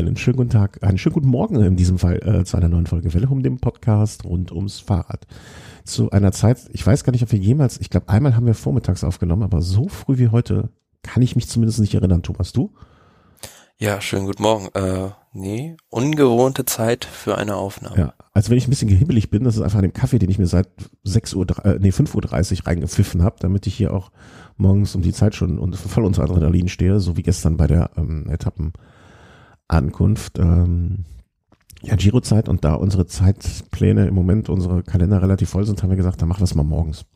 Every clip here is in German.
Einen schönen guten Tag, einen schönen guten Morgen in diesem Fall äh, zu einer neuen Folge Welle um dem Podcast rund ums Fahrrad. Zu einer Zeit, ich weiß gar nicht, ob wir jemals, ich glaube einmal haben wir vormittags aufgenommen, aber so früh wie heute kann ich mich zumindest nicht erinnern. Thomas, du? Ja, schönen guten Morgen. Äh, nee, ungewohnte Zeit für eine Aufnahme. Ja, also wenn ich ein bisschen gehibbelig bin, das ist einfach an dem Kaffee, den ich mir seit 6 Uhr, äh, nee, 5.30 Uhr reingepfiffen habe, damit ich hier auch morgens um die Zeit schon und voll unter Adrenalin stehe, so wie gestern bei der ähm, Etappenankunft. Ähm, ja, Giro-Zeit und da unsere Zeitpläne im Moment, unsere Kalender relativ voll sind, haben wir gesagt, dann machen wir es mal morgens.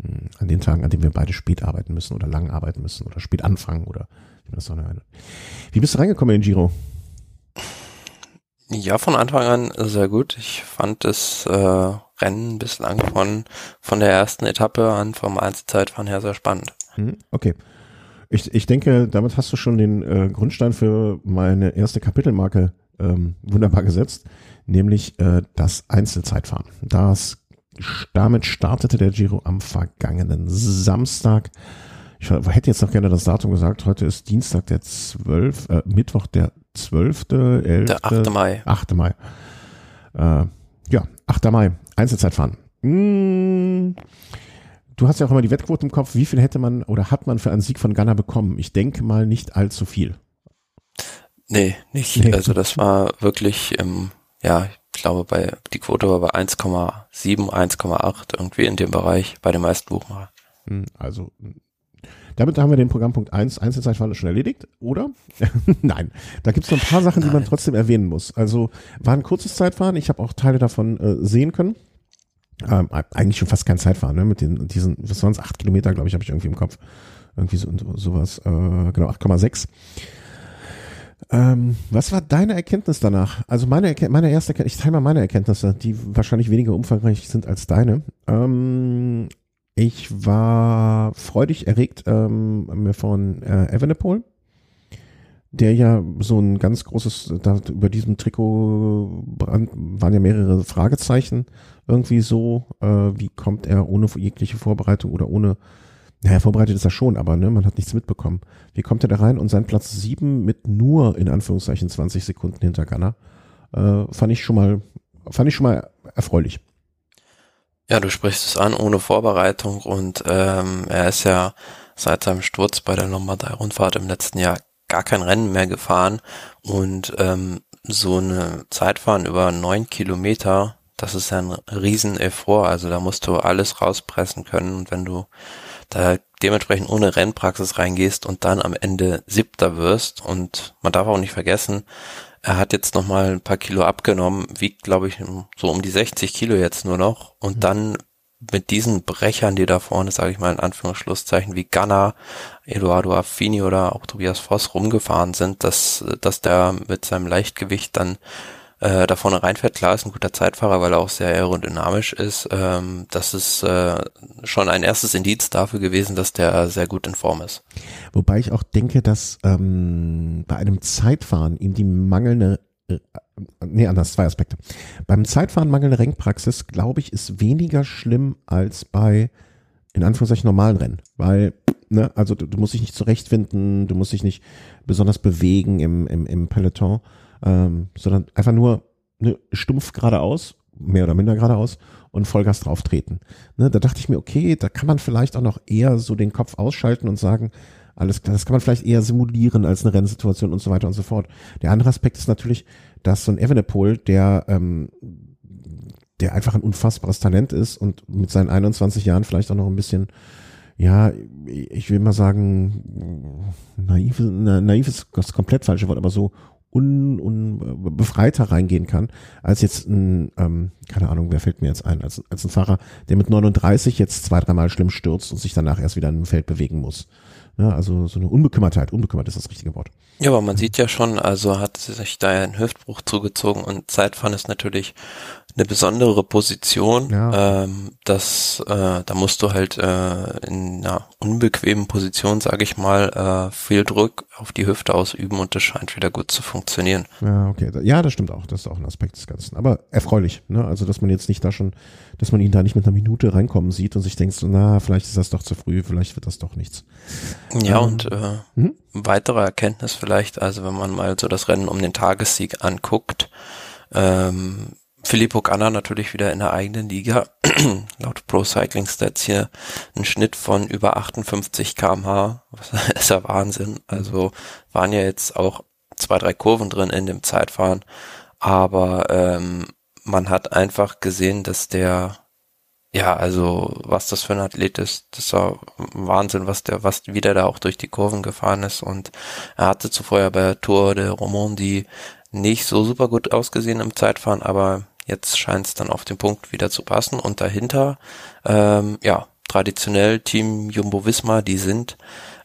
Hm, an den Tagen, an denen wir beide spät arbeiten müssen oder lang arbeiten müssen oder spät anfangen oder wie man das so nennt. Wie bist du reingekommen in Giro? Ja, von Anfang an sehr gut. Ich fand das äh, Rennen bislang von, von der ersten Etappe an vom Einzelzeitfahren her sehr spannend. Hm, okay. Ich, ich denke, damit hast du schon den äh, Grundstein für meine erste Kapitelmarke ähm, wunderbar gesetzt, nämlich äh, das Einzelzeitfahren. Das, damit startete der Giro am vergangenen Samstag. Ich hätte jetzt noch gerne das Datum gesagt. Heute ist Dienstag, der 12., äh, Mittwoch, der 12., 11., Der 8. Mai. 8. Mai. Äh, ja, 8. Mai, Einzelzeitfahren. Mmh. Du hast ja auch immer die Wettquote im Kopf. Wie viel hätte man oder hat man für einen Sieg von Ghana bekommen? Ich denke mal nicht allzu viel. Nee, nicht. Nee. Also das war wirklich, ähm, ja, ich glaube, bei die Quote war bei 1,7, 1,8 irgendwie in dem Bereich bei den meisten Buchmachern. Hm, also damit haben wir den Programmpunkt 1, Einzelzeitfahren schon erledigt, oder? Nein, da gibt es noch ein paar Sachen, Nein. die man trotzdem erwähnen muss. Also war ein kurzes Zeitfahren, ich habe auch Teile davon äh, sehen können. Ähm, eigentlich schon fast kein Zeitfahren, ne? Mit den, diesen, was waren es, acht Kilometer, glaube ich, habe ich irgendwie im Kopf. Irgendwie so, sowas, äh, genau, 8,6. Ähm, was war deine Erkenntnis danach? Also meine, meine erste Erkenntnis, ich teile mal meine Erkenntnisse, die wahrscheinlich weniger umfangreich sind als deine. Ähm, ich war freudig erregt ähm, von äh, Evenepoel, der ja so ein ganz großes, da über diesem Trikot waren ja mehrere Fragezeichen irgendwie so, äh, wie kommt er ohne jegliche Vorbereitung oder ohne, naja, vorbereitet ist er schon, aber ne, man hat nichts mitbekommen. Wie kommt er da rein und sein Platz sieben mit nur in Anführungszeichen 20 Sekunden hinter Ghana, äh, fand ich schon mal, fand ich schon mal erfreulich. Ja, du sprichst es an, ohne Vorbereitung und ähm, er ist ja seit seinem Sturz bei der Lombardei-Rundfahrt im letzten Jahr gar kein Rennen mehr gefahren und ähm, so eine Zeitfahren über neun Kilometer das ist ein riesen Effort. Also da musst du alles rauspressen können. Und wenn du da dementsprechend ohne Rennpraxis reingehst und dann am Ende siebter wirst und man darf auch nicht vergessen, er hat jetzt nochmal ein paar Kilo abgenommen, wiegt glaube ich so um die 60 Kilo jetzt nur noch und mhm. dann mit diesen Brechern, die da vorne, sage ich mal in Anführungsschlusszeichen, wie Ghana, Eduardo Affini oder auch Tobias Voss rumgefahren sind, dass, dass der mit seinem Leichtgewicht dann äh, da vorne reinfährt. Klar ist ein guter Zeitfahrer, weil er auch sehr aerodynamisch ist. Ähm, das ist äh, schon ein erstes Indiz dafür gewesen, dass der sehr gut in Form ist. Wobei ich auch denke, dass ähm, bei einem Zeitfahren ihm die mangelnde äh, Nee, anders, zwei Aspekte. Beim Zeitfahren mangelnde Rennpraxis, glaube ich, ist weniger schlimm als bei, in Anführungszeichen, normalen Rennen. Weil, ne, also du, du musst dich nicht zurechtfinden, du musst dich nicht besonders bewegen im, im, im Peloton ähm, sondern einfach nur ne, stumpf geradeaus, mehr oder minder geradeaus und Vollgas drauf treten. Ne, da dachte ich mir, okay, da kann man vielleicht auch noch eher so den Kopf ausschalten und sagen, alles klar, das kann man vielleicht eher simulieren als eine Rennsituation und so weiter und so fort. Der andere Aspekt ist natürlich, dass so ein Evenepoel, der ähm, der einfach ein unfassbares Talent ist und mit seinen 21 Jahren vielleicht auch noch ein bisschen, ja, ich will mal sagen, naiv, naiv ist das komplett falsche Wort, aber so un, un, reingehen kann, als jetzt ein, ähm, keine Ahnung, wer fällt mir jetzt ein, als, als ein Fahrer, der mit 39 jetzt zwei, dreimal schlimm stürzt und sich danach erst wieder im Feld bewegen muss. Ja, also so eine Unbekümmertheit, unbekümmert ist das richtige Wort. Ja, aber man sieht ja schon, also hat sich da ein Hüftbruch zugezogen und Zeitfahren ist natürlich eine besondere Position. Ja. Ähm, das, äh, da musst du halt äh, in einer unbequemen Position, sage ich mal, äh, viel Druck auf die Hüfte ausüben und das scheint wieder gut zu funktionieren. Ja, okay. Ja, das stimmt auch. Das ist auch ein Aspekt des Ganzen. Aber erfreulich, ne? Also, dass man jetzt nicht da schon, dass man ihn da nicht mit einer Minute reinkommen sieht und sich denkt, so, na, vielleicht ist das doch zu früh, vielleicht wird das doch nichts. Ja, ähm, und äh, hm? weitere Erkenntnis vielleicht, also wenn man mal so das Rennen um den Tagessieg anguckt, ähm, Filippo Ganna natürlich wieder in der eigenen Liga. Laut Pro Cycling Stats hier ein Schnitt von über 58 kmh. Das ist ja Wahnsinn. Also waren ja jetzt auch zwei, drei Kurven drin in dem Zeitfahren. Aber ähm, man hat einfach gesehen, dass der, ja, also was das für ein Athlet ist, das war Wahnsinn, was der, was wieder da auch durch die Kurven gefahren ist. Und er hatte zuvor ja bei Tour de Romandie nicht so super gut ausgesehen im Zeitfahren, aber jetzt scheint es dann auf den Punkt wieder zu passen. Und dahinter, ähm, ja, traditionell Team Jumbo Visma, die sind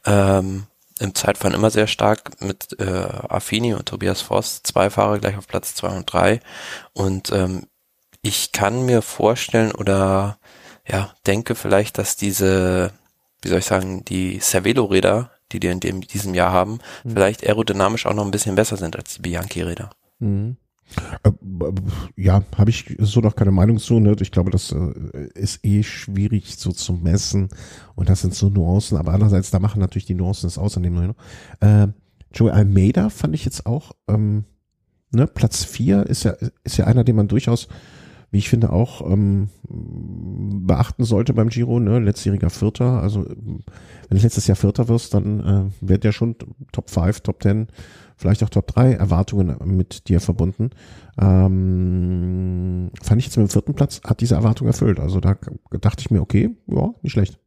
ähm, im Zeitfahren immer sehr stark mit äh, Affini und Tobias Voss, zwei Fahrer gleich auf Platz zwei und drei. Und ähm, ich kann mir vorstellen oder ja, denke vielleicht, dass diese, wie soll ich sagen, die Cervelo-Räder die die in dem, diesem Jahr haben, mhm. vielleicht aerodynamisch auch noch ein bisschen besser sind als die Bianchi-Räder. Mhm. Äh, ja, habe ich so noch keine Meinung zu. Ne? Ich glaube, das äh, ist eh schwierig so zu messen und das sind so Nuancen. Aber andererseits, da machen natürlich die Nuancen das aus an dem äh, Joey Almeida fand ich jetzt auch, ähm, ne, Platz vier ist ja, ist ja einer, den man durchaus wie ich finde, auch ähm, beachten sollte beim Giro, ne? letztjähriger Vierter. Also wenn du letztes Jahr Vierter wirst, dann äh, wird ja schon Top 5, Top 10, vielleicht auch Top 3 Erwartungen mit dir verbunden. Ähm, fand ich jetzt mit dem vierten Platz, hat diese Erwartung erfüllt. Also da dachte ich mir, okay, ja, nicht schlecht.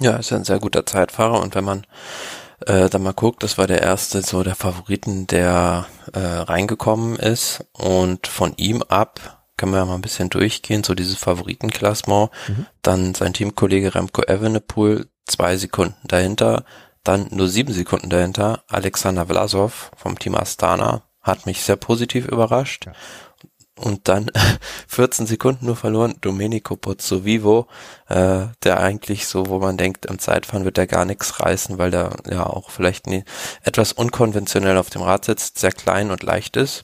Ja, ist ein sehr guter Zeitfahrer und wenn man äh, dann mal guckt, das war der erste so der Favoriten, der äh, reingekommen ist und von ihm ab können wir ja mal ein bisschen durchgehen, so dieses Favoritenklassement. Mhm. Dann sein Teamkollege Remco Evenepoel, zwei Sekunden dahinter. Dann nur sieben Sekunden dahinter. Alexander Vlasov vom Team Astana hat mich sehr positiv überrascht. Ja. Und dann 14 Sekunden nur verloren, Domenico Pozzovivo, äh, der eigentlich so, wo man denkt, im Zeitfahren wird er gar nichts reißen, weil der ja auch vielleicht nie, etwas unkonventionell auf dem Rad sitzt, sehr klein und leicht ist.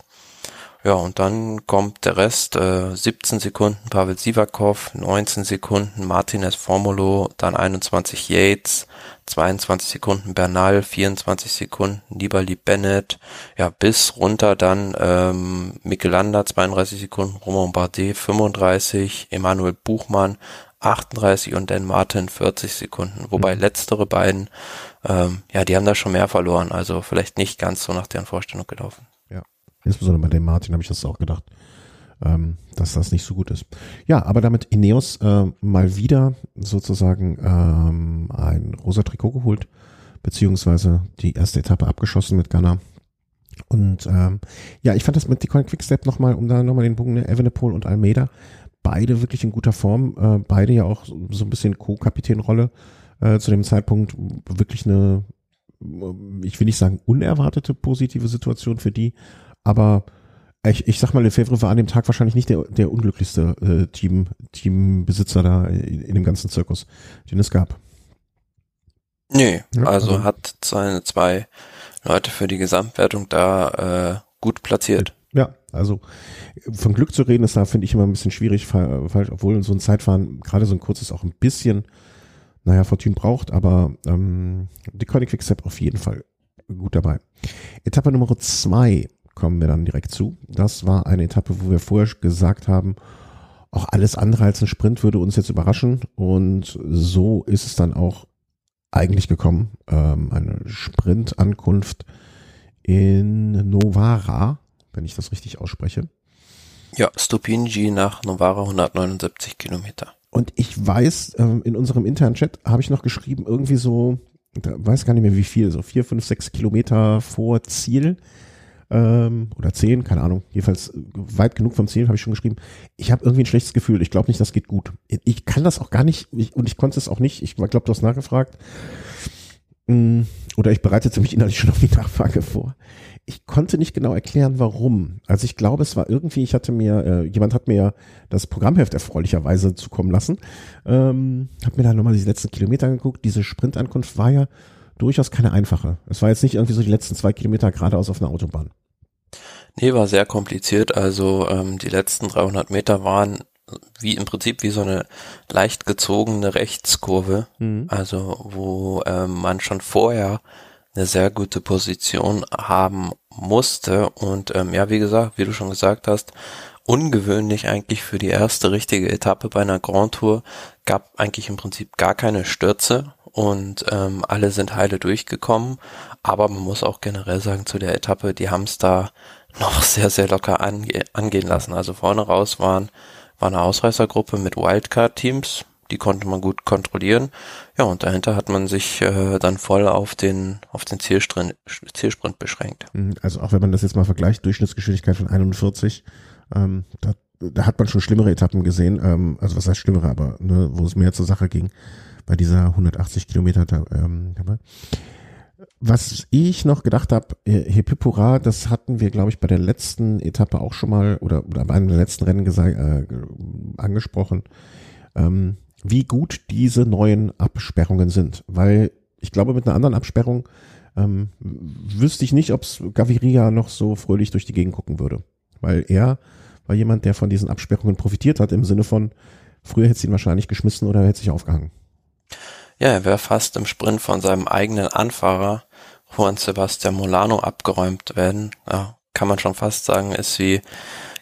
Ja, und dann kommt der Rest, äh, 17 Sekunden Pavel Sivakov, 19 Sekunden Martinez Formulo, dann 21 Yates, 22 Sekunden Bernal, 24 Sekunden Nibali Bennett, ja, bis runter dann ähm, Michelanda, 32 Sekunden, Romain Bardet, 35, Emanuel Buchmann, 38 und Dan Martin 40 Sekunden. Wobei mhm. letztere beiden, ähm, ja, die haben da schon mehr verloren, also vielleicht nicht ganz so nach deren Vorstellung gelaufen. Insbesondere bei dem Martin habe ich das auch gedacht, ähm, dass das nicht so gut ist. Ja, aber damit Ineos äh, mal wieder sozusagen ähm, ein rosa Trikot geholt, beziehungsweise die erste Etappe abgeschossen mit Ghana. Und ähm, ja, ich fand das mit Decoy Quickstep nochmal, um da nochmal den Bogen, ne, Evenepoel und Almeida, beide wirklich in guter Form, äh, beide ja auch so, so ein bisschen Co-Kapitänrolle äh, zu dem Zeitpunkt, wirklich eine, ich will nicht sagen unerwartete positive Situation für die, aber ich, ich sag mal, Lefebvre war an dem Tag wahrscheinlich nicht der, der unglücklichste äh, Team, Teambesitzer da in, in dem ganzen Zirkus, den es gab. Nee, ja, also, also, hat seine zwei Leute für die Gesamtwertung da äh, gut platziert. Ja, also von Glück zu reden ist da, finde ich, immer ein bisschen schwierig, falsch, obwohl so ein Zeitfahren, gerade so ein kurzes, auch ein bisschen, naja, Fortune braucht, aber ähm, die Koenig Quickstep auf jeden Fall gut dabei. Etappe Nummer zwei kommen wir dann direkt zu. Das war eine Etappe, wo wir vorher gesagt haben, auch alles andere als ein Sprint würde uns jetzt überraschen. Und so ist es dann auch eigentlich gekommen. Ähm, eine Sprintankunft in Novara, wenn ich das richtig ausspreche. Ja, Stupingi nach Novara 179 Kilometer. Und ich weiß, ähm, in unserem internen Chat habe ich noch geschrieben, irgendwie so, weiß gar nicht mehr wie viel, so vier, fünf, sechs Kilometer vor Ziel ähm, oder zehn, keine Ahnung, jedenfalls weit genug vom Ziel, habe ich schon geschrieben. Ich habe irgendwie ein schlechtes Gefühl. Ich glaube nicht, das geht gut. Ich kann das auch gar nicht ich, und ich konnte es auch nicht. Ich glaube, du hast nachgefragt. Mm, oder ich bereitete mich innerlich schon auf die Nachfrage vor. ich konnte nicht genau erklären, warum. Also ich glaube, es war irgendwie, ich hatte mir, äh, jemand hat mir das Programmheft erfreulicherweise zukommen lassen, ähm, habe mir da nochmal die letzten Kilometer angeguckt. Diese Sprintankunft war ja durchaus keine einfache. Es war jetzt nicht irgendwie so die letzten zwei Kilometer geradeaus auf einer Autobahn. Nee, war sehr kompliziert. Also ähm, die letzten 300 Meter waren wie im Prinzip wie so eine leicht gezogene Rechtskurve, mhm. also wo ähm, man schon vorher eine sehr gute Position haben musste und ähm, ja, wie gesagt, wie du schon gesagt hast, ungewöhnlich eigentlich für die erste richtige Etappe bei einer Grand Tour gab eigentlich im Prinzip gar keine Stürze und ähm, alle sind heile durchgekommen, aber man muss auch generell sagen zu der Etappe, die haben es da noch sehr, sehr locker ange angehen lassen. Also vorne raus waren war eine Ausreißergruppe mit Wildcard-Teams, die konnte man gut kontrollieren. Ja, und dahinter hat man sich äh, dann voll auf den, auf den Zielsprint, Zielsprint beschränkt. Mhm, also auch wenn man das jetzt mal vergleicht, Durchschnittsgeschwindigkeit von 41, ähm, da, da hat man schon schlimmere Etappen gesehen, ähm, also was heißt schlimmere, aber ne, wo es mehr zur Sache ging, bei dieser 180 Kilometer ähm, was ich noch gedacht habe, Hepipura, das hatten wir, glaube ich, bei der letzten Etappe auch schon mal oder, oder bei einem der letzten Rennen gesagt, äh, angesprochen, ähm, wie gut diese neuen Absperrungen sind. Weil ich glaube, mit einer anderen Absperrung ähm, wüsste ich nicht, ob Gaviria noch so fröhlich durch die Gegend gucken würde. Weil er war jemand, der von diesen Absperrungen profitiert hat, im Sinne von, früher hätte es ihn wahrscheinlich geschmissen oder hätte sich aufgehangen. Ja, er wäre fast im Sprint von seinem eigenen Anfahrer Juan Sebastian Molano abgeräumt werden. Ja, kann man schon fast sagen, ist wie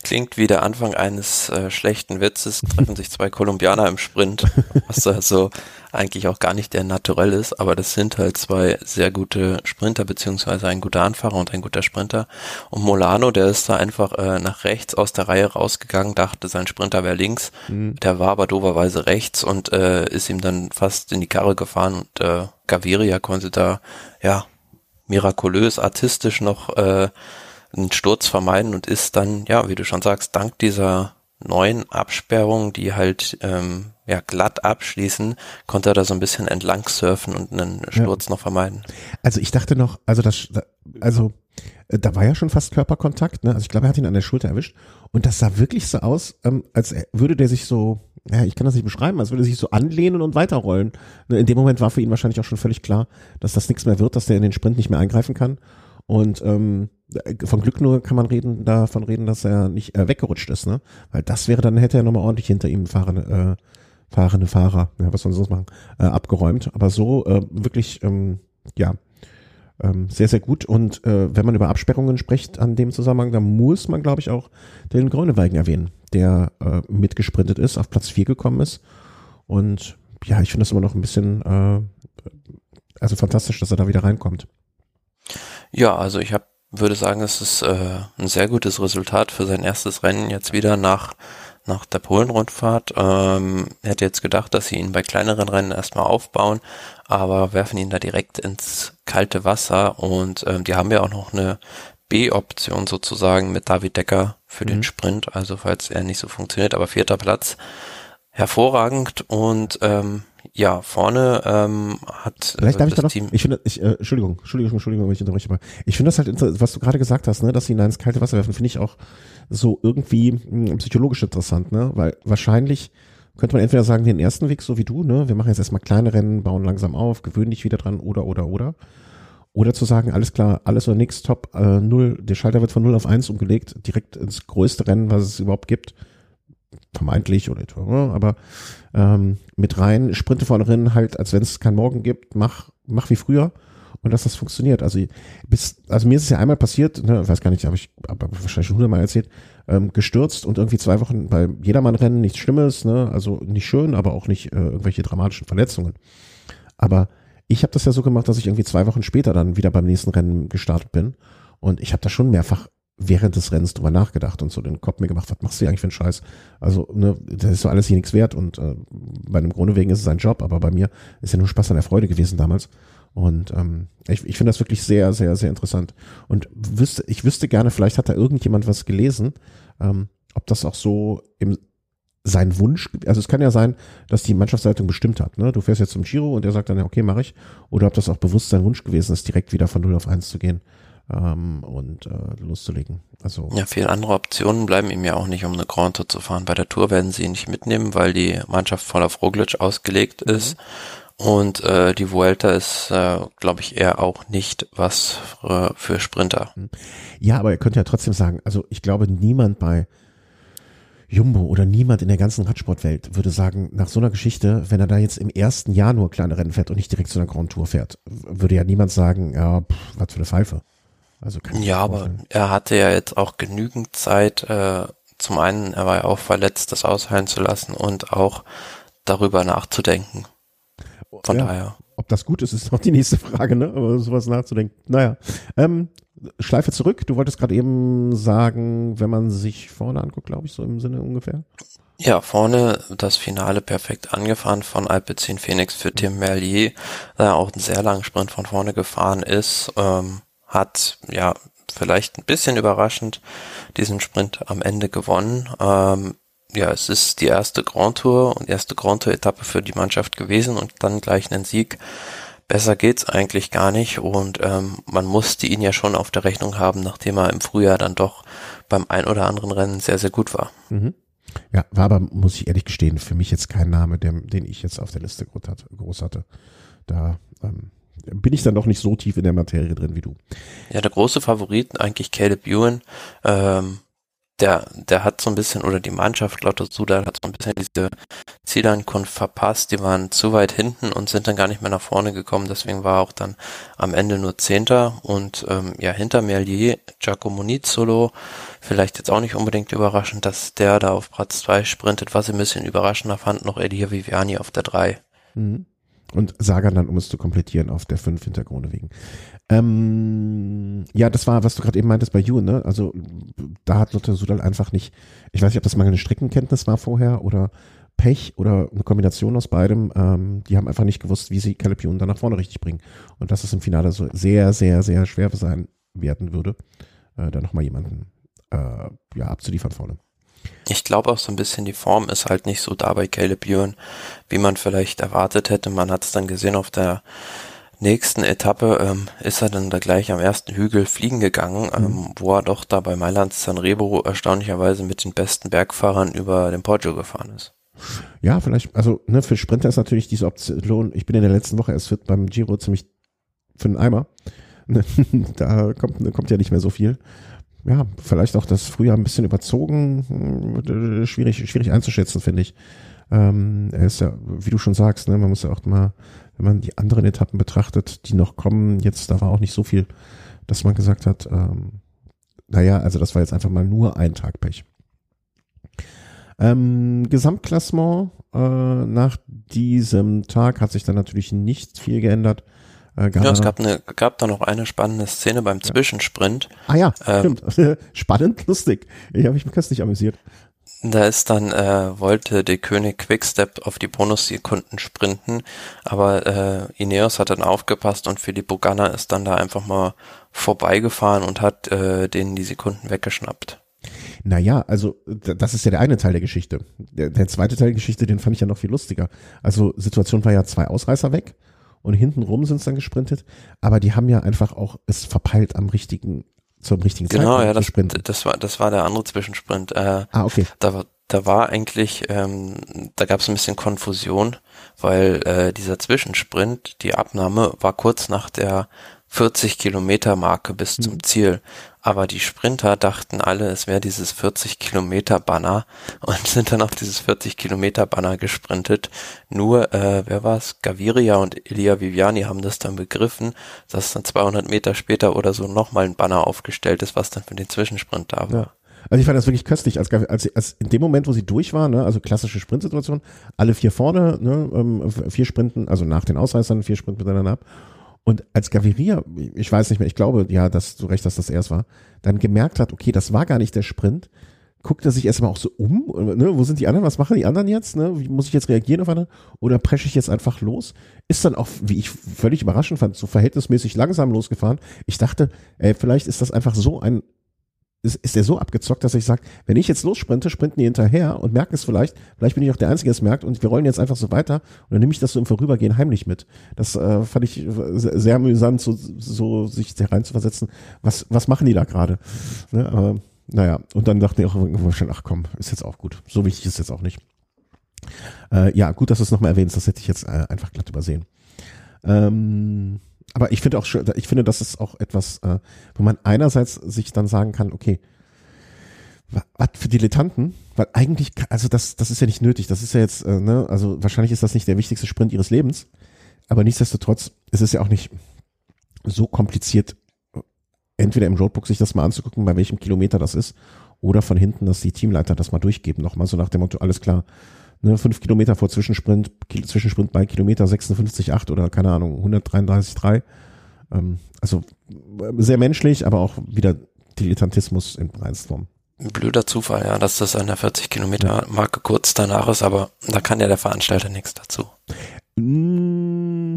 klingt wie der Anfang eines äh, schlechten Witzes, treffen sich zwei Kolumbianer im Sprint, was also eigentlich auch gar nicht der naturell ist, aber das sind halt zwei sehr gute Sprinter, beziehungsweise ein guter Anfahrer und ein guter Sprinter. Und Molano, der ist da einfach äh, nach rechts aus der Reihe rausgegangen, dachte, sein Sprinter wäre links, mhm. der war aber doberweise rechts und äh, ist ihm dann fast in die Karre gefahren und äh, Gaviria konnte da, ja, mirakulös, artistisch noch äh, einen Sturz vermeiden und ist dann, ja, wie du schon sagst, dank dieser neuen Absperrungen, die halt ähm, ja glatt abschließen, konnte er da so ein bisschen entlang surfen und einen Sturz ja. noch vermeiden. Also ich dachte noch, also das, also äh, da war ja schon fast Körperkontakt, ne? Also ich glaube, er hat ihn an der Schulter erwischt und das sah wirklich so aus, ähm, als würde der sich so, ja, ich kann das nicht beschreiben, als würde er sich so anlehnen und weiterrollen. Ne, in dem Moment war für ihn wahrscheinlich auch schon völlig klar, dass das nichts mehr wird, dass der in den Sprint nicht mehr eingreifen kann. Und ähm, von Glück nur kann man reden, davon reden, dass er nicht äh, weggerutscht ist, ne? Weil das wäre, dann hätte er nochmal ordentlich hinter ihm fahrende, äh, fahrende Fahrer, ja, was soll sonst machen, äh, abgeräumt. Aber so äh, wirklich, ähm, ja, ähm, sehr, sehr gut. Und äh, wenn man über Absperrungen spricht an dem Zusammenhang, dann muss man, glaube ich, auch den Gröneweigen erwähnen, der äh, mitgesprintet ist, auf Platz 4 gekommen ist. Und ja, ich finde das immer noch ein bisschen, äh, also fantastisch, dass er da wieder reinkommt. Ja, also ich hab, würde sagen, es ist äh, ein sehr gutes Resultat für sein erstes Rennen jetzt wieder nach nach der Polenrundfahrt. Ähm, hätte jetzt gedacht, dass sie ihn bei kleineren Rennen erstmal aufbauen, aber werfen ihn da direkt ins kalte Wasser und ähm, die haben ja auch noch eine B-Option sozusagen mit David Decker für mhm. den Sprint, also falls er nicht so funktioniert, aber vierter Platz hervorragend und ähm, ja, vorne ähm, hat Vielleicht darf ich da noch, Team. Ich finde, ich, äh, Entschuldigung, Entschuldigung, Entschuldigung, wenn ich unterbreche mal. Ich finde das halt, was du gerade gesagt hast, ne, dass sie ihn ins kalte Wasser werfen, finde ich auch so irgendwie mh, hm, psychologisch interessant, ne, weil wahrscheinlich könnte man entweder sagen, den ersten Weg, so wie du, ne, wir machen jetzt erstmal kleine Rennen, bauen langsam auf, gewöhnen dich wieder dran, oder, oder, oder. Oder zu sagen, alles klar, alles oder nichts, top, äh, null, der Schalter wird von null auf eins umgelegt, direkt ins größte Rennen, was es überhaupt gibt vermeintlich oder ne, aber ähm, mit rein, sprinte vorne drin, halt, als wenn es kein Morgen gibt, mach, mach wie früher und dass das funktioniert. Also bis, also mir ist es ja einmal passiert, ne, weiß gar nicht, habe ich aber wahrscheinlich schon hundertmal erzählt, ähm, gestürzt und irgendwie zwei Wochen bei Jedermann-Rennen nichts Schlimmes, ne, also nicht schön, aber auch nicht äh, irgendwelche dramatischen Verletzungen. Aber ich habe das ja so gemacht, dass ich irgendwie zwei Wochen später dann wieder beim nächsten Rennen gestartet bin und ich habe da schon mehrfach während des Rennens drüber nachgedacht und so den Kopf mir gemacht, was machst du eigentlich für einen Scheiß? Also, ne, das ist so alles hier nichts wert und äh, bei einem Grunde wegen ist es ein Job, aber bei mir ist ja nur Spaß an der Freude gewesen damals. Und ähm, ich, ich finde das wirklich sehr, sehr, sehr interessant. Und wüsste, ich wüsste gerne, vielleicht hat da irgendjemand was gelesen, ähm, ob das auch so im sein Wunsch, also es kann ja sein, dass die Mannschaftsleitung bestimmt hat, ne? Du fährst jetzt zum Giro und der sagt dann, okay, mache ich. Oder ob das auch bewusst sein Wunsch gewesen ist, direkt wieder von 0 auf 1 zu gehen. Ähm, und äh, loszulegen. Also ja, viele andere Optionen bleiben ihm ja auch nicht, um eine Grand Tour zu fahren. Bei der Tour werden sie ihn nicht mitnehmen, weil die Mannschaft voller Roglic ausgelegt mhm. ist. Und äh, die Vuelta ist, äh, glaube ich, eher auch nicht was für, äh, für Sprinter. Mhm. Ja, aber ihr könnt ja trotzdem sagen, also ich glaube, niemand bei Jumbo oder niemand in der ganzen Radsportwelt würde sagen, nach so einer Geschichte, wenn er da jetzt im ersten Jahr nur kleine Rennen fährt und nicht direkt zu einer Grand Tour fährt, würde ja niemand sagen, ja, pff, was für eine Pfeife. Also ja, aber er hatte ja jetzt auch genügend Zeit, äh, zum einen, er war ja auch verletzt, das ausheilen zu lassen und auch darüber nachzudenken. Von ja, daher. Ob das gut ist, ist noch die nächste Frage, ne? Aber sowas nachzudenken. Naja. Ähm, Schleife zurück. Du wolltest gerade eben sagen, wenn man sich vorne anguckt, glaube ich, so im Sinne ungefähr. Ja, vorne das Finale perfekt angefahren von Alpecin Phoenix für Tim Merlier, der auch einen sehr langen Sprint von vorne gefahren ist, ähm, hat ja vielleicht ein bisschen überraschend diesen Sprint am Ende gewonnen. Ähm, ja, es ist die erste Grand Tour und erste Grand Tour Etappe für die Mannschaft gewesen und dann gleich einen Sieg Besser geht's eigentlich gar nicht und ähm, man musste ihn ja schon auf der Rechnung haben, nachdem er im Frühjahr dann doch beim ein oder anderen Rennen sehr, sehr gut war. Mhm. Ja, war aber, muss ich ehrlich gestehen, für mich jetzt kein Name, der, den ich jetzt auf der Liste groß hatte. Da ähm, bin ich dann doch nicht so tief in der Materie drin wie du. Ja, der große Favorit eigentlich Caleb Ewan. Ähm, der, der hat so ein bisschen, oder die Mannschaft Lotto Sudal hat so ein bisschen diese Zielankunft verpasst. Die waren zu weit hinten und sind dann gar nicht mehr nach vorne gekommen. Deswegen war auch dann am Ende nur Zehnter. Und ähm, ja, hinter Merlier, Giacomo Nizzolo, vielleicht jetzt auch nicht unbedingt überraschend, dass der da auf Platz zwei sprintet. Was ich ein bisschen überraschender fand, noch Elia Viviani auf der drei. Mhm. Und Sagan dann, um es zu komplettieren, auf der fünf Hintergründe wegen. Ähm, ja, das war, was du gerade eben meintest bei You, ne? Also da hat Lotte Sudal einfach nicht, ich weiß nicht, ob das mangelnde Streckenkenntnis war vorher oder Pech oder eine Kombination aus beidem. Ähm, die haben einfach nicht gewusst, wie sie Caleb Ewan dann nach vorne richtig bringen. Und dass es im Finale so sehr, sehr, sehr schwer sein werden würde, äh, da nochmal jemanden äh, ja, abzuliefern vorne. Ich glaube auch so ein bisschen, die Form ist halt nicht so da bei Caleb Ewan, wie man vielleicht erwartet hätte. Man hat es dann gesehen auf der nächsten Etappe ähm, ist er dann da gleich am ersten Hügel fliegen gegangen, ähm, mhm. wo er doch da bei Mailand Sanremo erstaunlicherweise mit den besten Bergfahrern über den Poggio gefahren ist. Ja, vielleicht, also ne, für Sprinter ist natürlich diese Option, ich bin in der letzten Woche erst fit beim Giro ziemlich für den Eimer. da kommt, kommt ja nicht mehr so viel. Ja, vielleicht auch das Frühjahr ein bisschen überzogen, hm, schwierig, schwierig einzuschätzen, finde ich. Ähm, er ist ja, wie du schon sagst, ne, man muss ja auch mal wenn man die anderen Etappen betrachtet, die noch kommen, jetzt, da war auch nicht so viel, dass man gesagt hat, ähm, naja, also das war jetzt einfach mal nur ein Tag Pech. Ähm, Gesamtklassement äh, nach diesem Tag hat sich dann natürlich nicht viel geändert. Äh, ja, es gab, eine, gab da noch eine spannende Szene beim Zwischensprint. Ah ja, ähm, stimmt. Spannend, lustig. Ich habe mich köstlich amüsiert. Da ist dann, äh, wollte der König Quickstep auf die Bonussekunden sprinten, aber äh, Ineos hat dann aufgepasst und Filippo Ganna ist dann da einfach mal vorbeigefahren und hat äh, denen die Sekunden weggeschnappt. Naja, also das ist ja der eine Teil der Geschichte. Der, der zweite Teil der Geschichte, den fand ich ja noch viel lustiger. Also Situation war ja zwei Ausreißer weg und hintenrum sind es dann gesprintet, aber die haben ja einfach auch es verpeilt am richtigen zum richtigen genau, Zeitpunkt ja, das, sprinten. das war das war der andere Zwischensprint. Äh, ah, okay. Da, da war eigentlich, ähm, da gab es ein bisschen Konfusion, weil äh, dieser Zwischensprint, die Abnahme war kurz nach der 40 Kilometer Marke bis mhm. zum Ziel. Aber die Sprinter dachten alle, es wäre dieses 40 Kilometer Banner und sind dann auf dieses 40 Kilometer Banner gesprintet. Nur, äh, wer war's? Gaviria und Elia Viviani haben das dann begriffen, dass dann 200 Meter später oder so nochmal ein Banner aufgestellt ist, was dann für den Zwischensprint da war. Ja. Also ich fand das wirklich köstlich, als, als, als in dem Moment, wo sie durch waren, ne, also klassische Sprintsituation, alle vier vorne, ne, ähm, vier Sprinten, also nach den Ausreißern, vier Sprinten miteinander ab. Und als Gaviria, ich weiß nicht mehr, ich glaube, ja, dass du recht, dass das erst war, dann gemerkt hat, okay, das war gar nicht der Sprint, guckt er sich erstmal auch so um, ne, wo sind die anderen, was machen die anderen jetzt, ne, wie muss ich jetzt reagieren auf andere, oder presche ich jetzt einfach los, ist dann auch, wie ich völlig überraschend fand, so verhältnismäßig langsam losgefahren. Ich dachte, ey, vielleicht ist das einfach so ein ist, ist der so abgezockt, dass ich sage, wenn ich jetzt lossprinte, sprinten die hinterher und merken es vielleicht, vielleicht bin ich auch der Einzige, der es merkt und wir rollen jetzt einfach so weiter und dann nehme ich das so im Vorübergehen heimlich mit. Das äh, fand ich sehr, sehr amüsant, so, so sich reinzuversetzen. Was, was machen die da gerade? Ne, aber naja, und dann dachte ich auch irgendwo schon, ach komm, ist jetzt auch gut. So wichtig ist jetzt auch nicht. Äh, ja, gut, dass du es nochmal erwähnst, das hätte ich jetzt äh, einfach glatt übersehen. Ähm, aber ich finde auch, ich finde, das ist auch etwas, äh, wo man einerseits sich dann sagen kann, okay, was für Dilettanten, weil eigentlich, also das, das ist ja nicht nötig, das ist ja jetzt, äh, ne, also wahrscheinlich ist das nicht der wichtigste Sprint ihres Lebens, aber nichtsdestotrotz ist es ja auch nicht so kompliziert, entweder im Roadbook sich das mal anzugucken, bei welchem Kilometer das ist, oder von hinten, dass die Teamleiter das mal durchgeben, nochmal so nach dem Motto, alles klar, ne, fünf Kilometer vor Zwischensprint, Zwischensprint bei Kilometer 56,8 oder keine Ahnung, 133,3. Ähm, also sehr menschlich, aber auch wieder Dilettantismus in Reinstform. Ein blöder Zufall, ja, dass das an der 40 Kilometer Marke kurz danach ist, aber da kann ja der Veranstalter nichts dazu. Mm.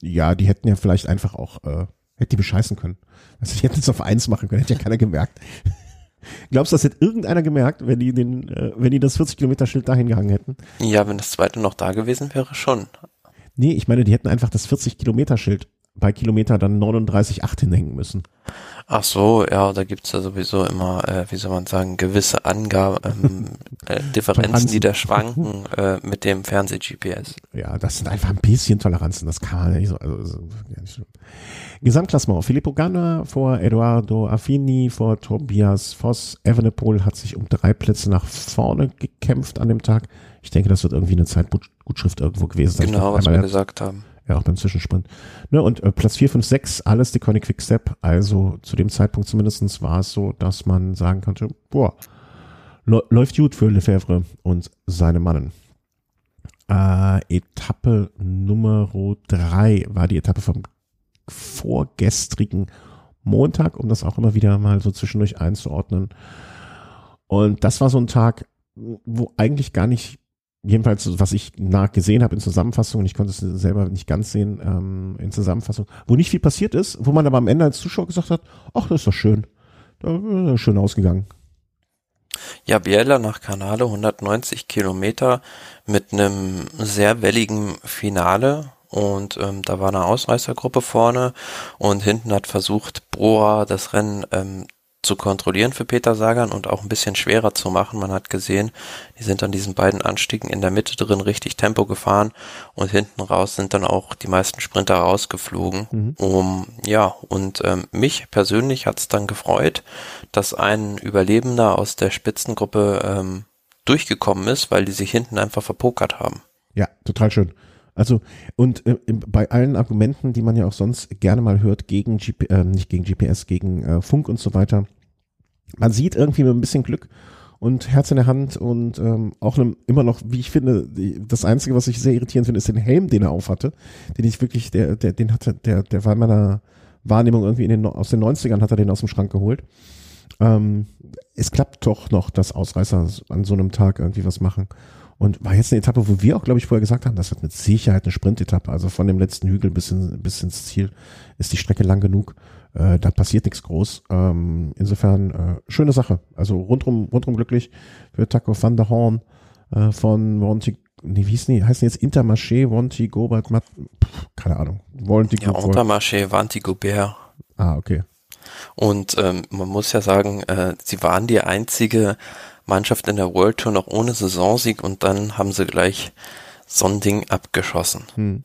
Ja, die hätten ja vielleicht einfach auch, äh, hätte die bescheißen können. Also die hätten es auf eins machen können, hätte ja keiner gemerkt. Glaubst du, das hätte irgendeiner gemerkt, wenn die den, äh, wenn die das 40 Kilometer Schild dahin gehangen hätten? Ja, wenn das zweite noch da gewesen wäre, schon. Nee, ich meine, die hätten einfach das 40 Kilometer Schild bei Kilometer dann 39,8 hinhängen müssen. Ach so, ja, da gibt's ja sowieso immer, äh, wie soll man sagen, gewisse Angaben, ähm, äh, Differenzen, die da schwanken äh, mit dem Fernseh-GPS. Ja, das sind einfach ein bisschen Toleranzen, das kann man nicht so. Also, also, ja, nicht so. Gesamtklassement, Filippo Ganna vor Eduardo Affini, vor Tobias Voss. Evenepoel hat sich um drei Plätze nach vorne gekämpft an dem Tag. Ich denke, das wird irgendwie eine Zeitgutschrift irgendwo gewesen sein. Genau, was wir gesagt haben. Ja, auch beim Zwischensprint. Ne, und äh, Platz 4, 5, 6, alles die Conny Quickstep. Also zu dem Zeitpunkt zumindestens war es so, dass man sagen konnte, boah, läuft gut für Lefebvre und seine Mannen. Äh, Etappe Nummer 3 war die Etappe vom vorgestrigen Montag, um das auch immer wieder mal so zwischendurch einzuordnen. Und das war so ein Tag, wo eigentlich gar nicht, jedenfalls was ich nachgesehen habe in Zusammenfassung, ich konnte es selber nicht ganz sehen ähm, in Zusammenfassung, wo nicht viel passiert ist, wo man aber am Ende als Zuschauer gesagt hat, ach, das ist doch schön, da ist schön ausgegangen. Ja, Biella nach Canale 190 Kilometer mit einem sehr welligen Finale. Und ähm, da war eine Ausreißergruppe vorne. Und hinten hat versucht, Broa das Rennen ähm, zu kontrollieren für Peter Sagan und auch ein bisschen schwerer zu machen. Man hat gesehen, die sind an diesen beiden Anstiegen in der Mitte drin richtig Tempo gefahren und hinten raus sind dann auch die meisten Sprinter rausgeflogen. Mhm. Um, ja, und ähm, mich persönlich hat es dann gefreut, dass ein Überlebender aus der Spitzengruppe ähm, durchgekommen ist, weil die sich hinten einfach verpokert haben. Ja, total schön. Also, und äh, bei allen Argumenten, die man ja auch sonst gerne mal hört, gegen GP, äh, nicht gegen GPS, gegen äh, Funk und so weiter, man sieht irgendwie mit ein bisschen Glück und Herz in der Hand und ähm, auch einem, immer noch, wie ich finde, das Einzige, was ich sehr irritierend finde, ist den Helm, den er aufhatte, den ich wirklich, der, der, den hatte, der, der war in meiner Wahrnehmung irgendwie in den, aus den 90ern hat er den aus dem Schrank geholt. Ähm, es klappt doch noch, dass Ausreißer an so einem Tag irgendwie was machen. Und war jetzt eine Etappe, wo wir auch, glaube ich, vorher gesagt haben, das wird mit Sicherheit eine Sprintetappe. Also von dem letzten Hügel bis, in, bis ins Ziel ist die Strecke lang genug. Äh, da passiert nichts groß. Ähm, insofern äh, schöne Sache. Also rundrum, rundrum glücklich für Taco van der Horn äh, von Monty, nee, wie hieß die, heißen jetzt Intermarché, Monty Gobert, Matt, pff, keine Ahnung. Monty ja, Intermarché, Vanti Gobert. Ah, okay. Und ähm, man muss ja sagen, äh, sie waren die einzige Mannschaft in der World Tour noch ohne Saisonsieg und dann haben sie gleich so ein Ding abgeschossen. Hm.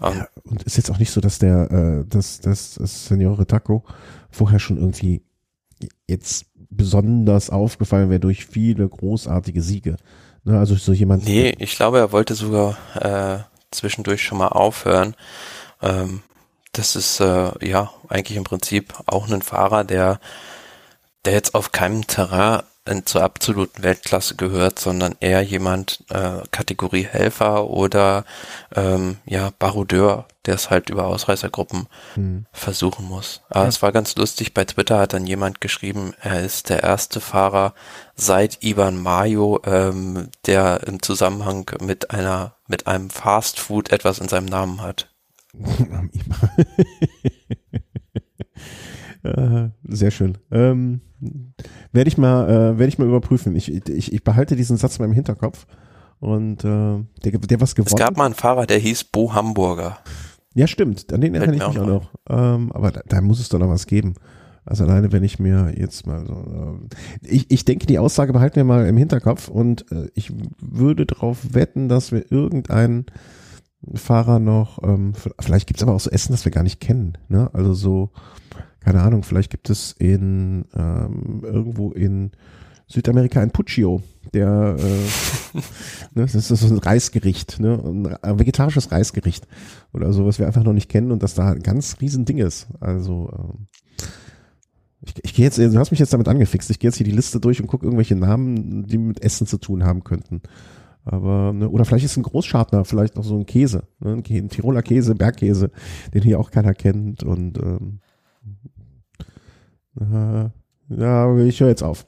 Um, ja, und ist jetzt auch nicht so, dass der, äh, dass, dass das Seniore Taco vorher schon irgendwie jetzt besonders aufgefallen wäre durch viele großartige Siege. Ne, also so jemand. Nee, ich glaube, er wollte sogar äh, zwischendurch schon mal aufhören. Ähm, das ist äh, ja eigentlich im Prinzip auch ein Fahrer, der der jetzt auf keinem Terrain zur absoluten Weltklasse gehört, sondern eher jemand äh, Kategorie Helfer oder ähm, ja Baroudeur, der es halt über Ausreißergruppen hm. versuchen muss. Aber ja. es war ganz lustig, bei Twitter hat dann jemand geschrieben, er ist der erste Fahrer seit Ivan Mayo, ähm, der im Zusammenhang mit einer mit einem Fast Food etwas in seinem Namen hat. Äh, sehr schön. Ähm, werde ich mal, äh, werde ich mal überprüfen. Ich, ich, ich behalte diesen Satz mal im Hinterkopf. Und äh, der, der was gewonnen. Es gab mal einen Fahrer, der hieß Bo Hamburger. Ja, stimmt. An den erinnere ich mich auch noch. Ähm, aber da, da muss es doch noch was geben. Also alleine, wenn ich mir jetzt mal so, äh, ich, ich denke, die Aussage behalten wir mal im Hinterkopf und äh, ich würde darauf wetten, dass wir irgendeinen Fahrer noch, ähm, vielleicht gibt's aber auch so Essen, das wir gar nicht kennen. Ne? Also so, keine Ahnung, vielleicht gibt es in ähm, irgendwo in Südamerika ein Puccio, der äh, ne, das ist so ein Reisgericht, ne, ein vegetarisches Reisgericht oder so, was wir einfach noch nicht kennen und das da ein ganz riesen Ding ist. Also ähm, ich, ich gehe jetzt, du hast mich jetzt damit angefixt. Ich gehe jetzt hier die Liste durch und gucke irgendwelche Namen, die mit Essen zu tun haben könnten. Aber, ne, oder vielleicht ist ein Großschartner, vielleicht noch so ein Käse, ne, ein Tiroler Käse, Bergkäse, den hier auch keiner kennt und ähm, äh, ja, ich höre jetzt auf.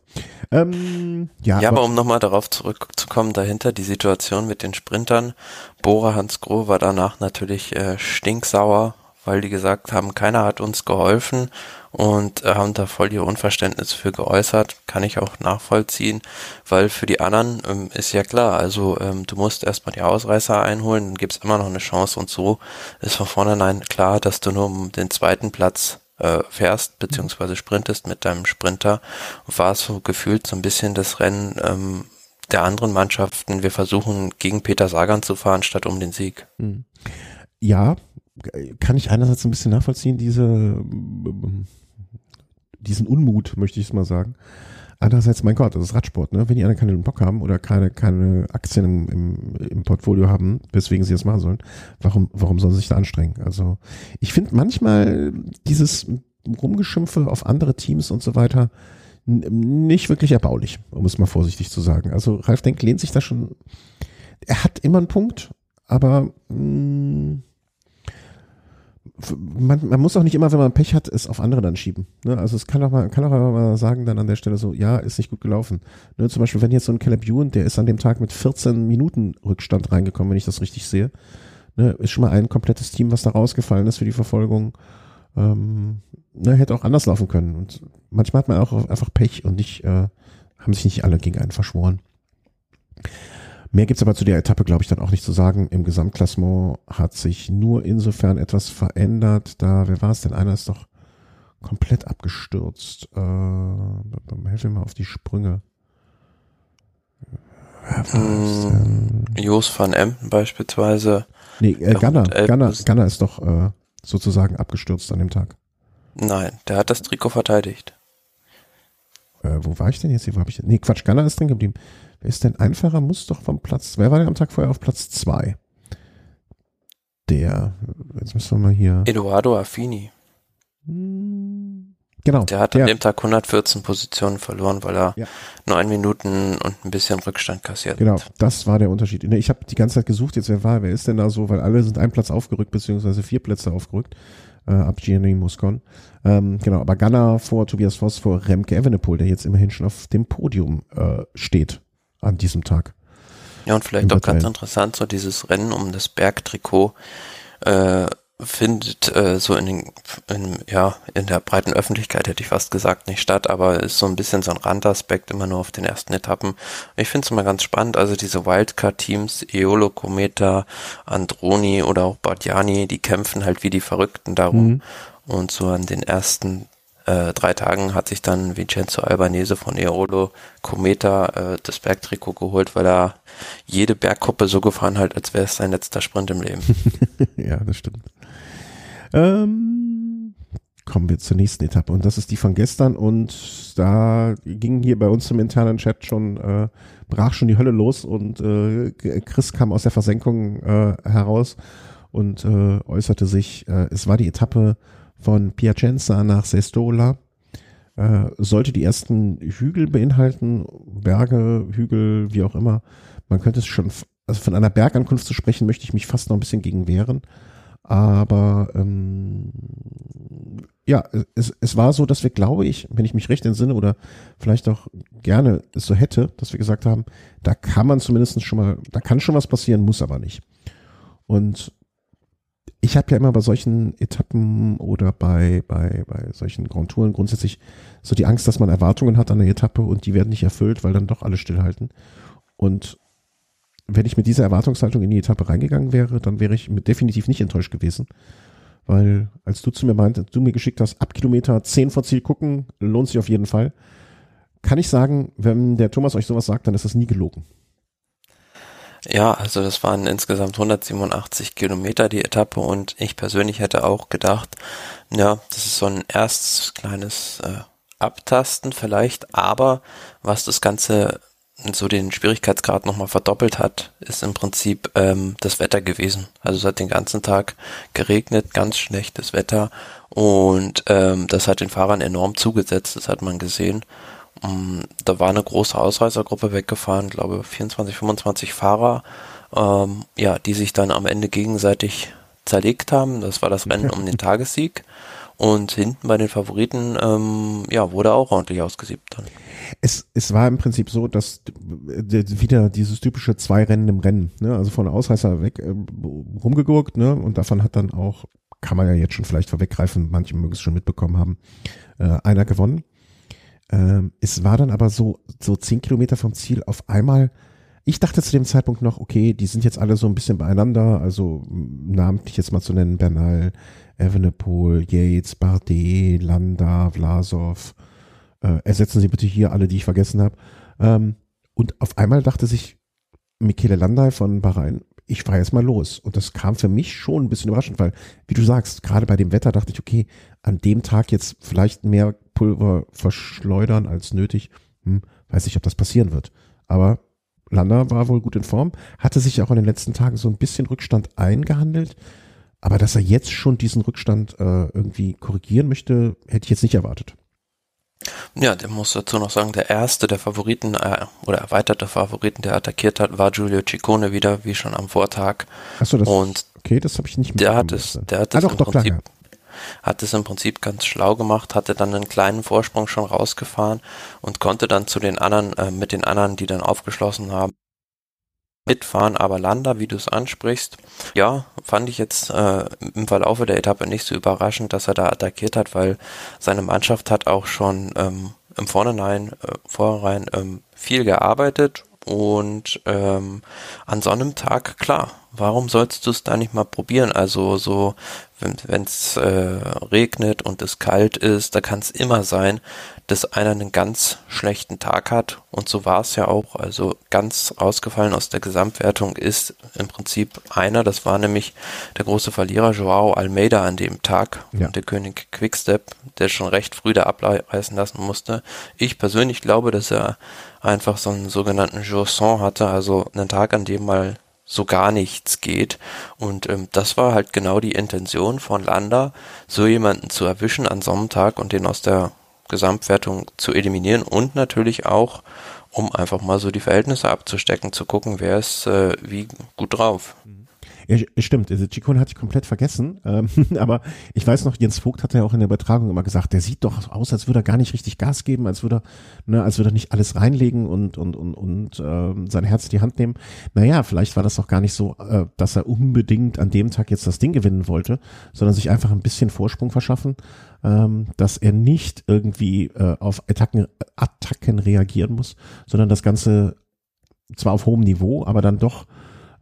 Ähm, ja, ja, aber, aber um nochmal darauf zurückzukommen, dahinter die Situation mit den Sprintern. Bora Hans Groh war danach natürlich äh, stinksauer, weil die gesagt haben, keiner hat uns geholfen und äh, haben da voll ihr Unverständnis für geäußert. Kann ich auch nachvollziehen, weil für die anderen ähm, ist ja klar, also ähm, du musst erstmal die Ausreißer einholen, dann gibt's immer noch eine Chance und so ist von vornherein klar, dass du nur um den zweiten Platz äh, fährst, beziehungsweise sprintest mit deinem Sprinter, war es so gefühlt so ein bisschen das Rennen ähm, der anderen Mannschaften. Wir versuchen gegen Peter Sagan zu fahren, statt um den Sieg. Hm. Ja, kann ich einerseits ein bisschen nachvollziehen, diese, diesen Unmut, möchte ich es mal sagen. Andererseits, mein Gott, das ist Radsport, ne? Wenn die anderen keinen Bock haben oder keine, keine Aktien im, im, im Portfolio haben, weswegen sie das machen sollen, warum, warum sollen sie sich da anstrengen? Also, ich finde manchmal dieses Rumgeschimpfe auf andere Teams und so weiter nicht wirklich erbaulich, um es mal vorsichtig zu sagen. Also, Ralf Denk lehnt sich da schon, er hat immer einen Punkt, aber, mh, mm, man, man muss auch nicht immer, wenn man Pech hat, es auf andere dann schieben. Ne? Also es kann auch mal, kann auch mal sagen dann an der Stelle so, ja, ist nicht gut gelaufen. Ne? Zum Beispiel, wenn jetzt so ein Caleb Ewan, der ist an dem Tag mit 14 Minuten Rückstand reingekommen, wenn ich das richtig sehe. Ne? Ist schon mal ein komplettes Team, was da rausgefallen ist für die Verfolgung. Ähm, ne? Hätte auch anders laufen können. Und manchmal hat man auch einfach Pech und nicht, äh, haben sich nicht alle gegen einen verschworen. Mehr gibt's aber zu der Etappe, glaube ich, dann auch nicht zu sagen. Im Gesamtklassement hat sich nur insofern etwas verändert. Da, wer war es denn? Einer ist doch komplett abgestürzt. Äh, helf mir mal auf die Sprünge. Hm, Jos van Emden beispielsweise. Nee, äh, Gunner, Gunner, Gunner ist doch äh, sozusagen abgestürzt an dem Tag. Nein, der hat das Trikot verteidigt. Äh, wo war ich denn jetzt hier? Wo hab ich denn? Nee, Quatsch, Gunner ist drin geblieben. Wer ist denn einfacher? Muss doch vom Platz. Wer war denn am Tag vorher auf Platz zwei? Der. Jetzt müssen wir mal hier. Eduardo Affini. Hm, genau. Der hat an dem Tag 114 Positionen verloren, weil er ja. neun Minuten und ein bisschen Rückstand kassiert Genau, das war der Unterschied. Ich habe die ganze Zeit gesucht, jetzt wer war, wer ist denn da so, weil alle sind ein Platz aufgerückt, beziehungsweise vier Plätze aufgerückt, äh, ab Gianni Muscon. Ähm, genau, aber Gunnar vor Tobias Voss vor Remke Evenepoel, der jetzt immerhin schon auf dem Podium äh, steht an diesem Tag. Ja, und vielleicht auch ganz interessant, so dieses Rennen um das Bergtrikot äh, findet äh, so in, den, in, ja, in der breiten Öffentlichkeit, hätte ich fast gesagt, nicht statt, aber ist so ein bisschen so ein Randaspekt immer nur auf den ersten Etappen. Ich finde es immer ganz spannend, also diese Wildcard-Teams, Eolo, Cometa, Androni oder auch Bardiani, die kämpfen halt wie die Verrückten darum. Mhm. Und so an den ersten äh, drei Tagen hat sich dann Vincenzo Albanese von Eolo Cometa äh, das Bergtrikot geholt, weil er jede Bergkuppe so gefahren hat, als wäre es sein letzter Sprint im Leben. ja, das stimmt. Ähm, kommen wir zur nächsten Etappe und das ist die von gestern und da ging hier bei uns im internen Chat schon, äh, brach schon die Hölle los und äh, Chris kam aus der Versenkung äh, heraus und äh, äußerte sich, äh, es war die Etappe von Piacenza nach Sestola äh, sollte die ersten Hügel beinhalten, Berge, Hügel, wie auch immer. Man könnte es schon, also von einer Bergankunft zu sprechen, möchte ich mich fast noch ein bisschen gegen wehren. Aber ähm, ja, es, es war so, dass wir, glaube ich, wenn ich mich recht entsinne oder vielleicht auch gerne es so hätte, dass wir gesagt haben, da kann man zumindest schon mal, da kann schon was passieren, muss aber nicht. Und ich habe ja immer bei solchen Etappen oder bei, bei, bei solchen Grand Touren grundsätzlich so die Angst, dass man Erwartungen hat an der Etappe und die werden nicht erfüllt, weil dann doch alle stillhalten. Und wenn ich mit dieser Erwartungshaltung in die Etappe reingegangen wäre, dann wäre ich definitiv nicht enttäuscht gewesen. Weil, als du zu mir meintest, du mir geschickt hast, ab Kilometer 10 vor Ziel gucken, lohnt sich auf jeden Fall. Kann ich sagen, wenn der Thomas euch sowas sagt, dann ist das nie gelogen. Ja, also das waren insgesamt 187 Kilometer die Etappe und ich persönlich hätte auch gedacht, ja, das ist so ein erstes kleines äh, Abtasten vielleicht, aber was das Ganze so den Schwierigkeitsgrad nochmal verdoppelt hat, ist im Prinzip ähm, das Wetter gewesen. Also es hat den ganzen Tag geregnet, ganz schlechtes Wetter und ähm, das hat den Fahrern enorm zugesetzt, das hat man gesehen. Ähm, da war eine große Ausreißergruppe weggefahren, glaube 24, 25 Fahrer, ähm, ja, die sich dann am Ende gegenseitig zerlegt haben. Das war das Rennen um den Tagessieg. Und hinten bei den Favoriten, ähm, ja, wurde auch ordentlich ausgesiebt dann. Es, es war im Prinzip so, dass wieder dieses typische zwei Rennen im Rennen, ne? also von Ausreißer weg äh, rumgegurkt, ne? Und davon hat dann auch, kann man ja jetzt schon vielleicht vorweggreifen, manche mögen es schon mitbekommen haben, äh, einer gewonnen. Ähm, es war dann aber so, so zehn Kilometer vom Ziel auf einmal ich dachte zu dem Zeitpunkt noch, okay, die sind jetzt alle so ein bisschen beieinander, also namentlich jetzt mal zu nennen, Bernal, Evenepoel, Yates, Bardet, Landa, Vlasov. Äh, ersetzen Sie bitte hier alle, die ich vergessen habe. Ähm, und auf einmal dachte sich Michele Landai von Bahrain, ich fahre jetzt mal los. Und das kam für mich schon ein bisschen überraschend, weil, wie du sagst, gerade bei dem Wetter dachte ich, okay, an dem Tag jetzt vielleicht mehr Pulver verschleudern als nötig. Hm, weiß nicht, ob das passieren wird. Aber Landa war wohl gut in Form, hatte sich auch in den letzten Tagen so ein bisschen Rückstand eingehandelt. Aber dass er jetzt schon diesen Rückstand äh, irgendwie korrigieren möchte, hätte ich jetzt nicht erwartet. Ja, der muss dazu noch sagen, der erste der Favoriten äh, oder erweiterte Favoriten, der attackiert hat, war Giulio Ciccone wieder, wie schon am Vortag. Achso, das, und okay, das habe ich nicht Der hat es, der hat ah, es doch, im doch, Prinzip, hat es im Prinzip ganz schlau gemacht, hatte dann einen kleinen Vorsprung schon rausgefahren und konnte dann zu den anderen, äh, mit den anderen, die dann aufgeschlossen haben, mitfahren, aber Landa, wie du es ansprichst, ja, fand ich jetzt äh, im Verlaufe der Etappe nicht so überraschend, dass er da attackiert hat, weil seine Mannschaft hat auch schon ähm, im Vornherein, äh, Vorhinein ähm, viel gearbeitet und ähm, an so einem Tag, klar, warum sollst du es da nicht mal probieren? Also so, wenn es äh, regnet und es kalt ist, da kann es immer sein, dass einer einen ganz schlechten Tag hat. Und so war es ja auch. Also ganz rausgefallen aus der Gesamtwertung ist im Prinzip einer, das war nämlich der große Verlierer Joao Almeida an dem Tag. Ja. Und der König Quickstep, der schon recht früh da abreißen lassen musste. Ich persönlich glaube, dass er einfach so einen sogenannten Jour sans hatte, also einen Tag, an dem mal so gar nichts geht. Und ähm, das war halt genau die Intention von Landa, so jemanden zu erwischen an so einem Tag und den aus der Gesamtwertung zu eliminieren und natürlich auch, um einfach mal so die Verhältnisse abzustecken, zu gucken, wer ist äh, wie gut drauf. Ja, stimmt, also Chikone hatte ich komplett vergessen, ähm, aber ich weiß noch, Jens Vogt hat ja auch in der Übertragung immer gesagt, der sieht doch aus, als würde er gar nicht richtig Gas geben, als würde er, ne, als würde er nicht alles reinlegen und und und und ähm, sein Herz in die Hand nehmen. Naja, vielleicht war das auch gar nicht so, äh, dass er unbedingt an dem Tag jetzt das Ding gewinnen wollte, sondern sich einfach ein bisschen Vorsprung verschaffen, ähm, dass er nicht irgendwie äh, auf Attacken, Attacken reagieren muss, sondern das Ganze zwar auf hohem Niveau, aber dann doch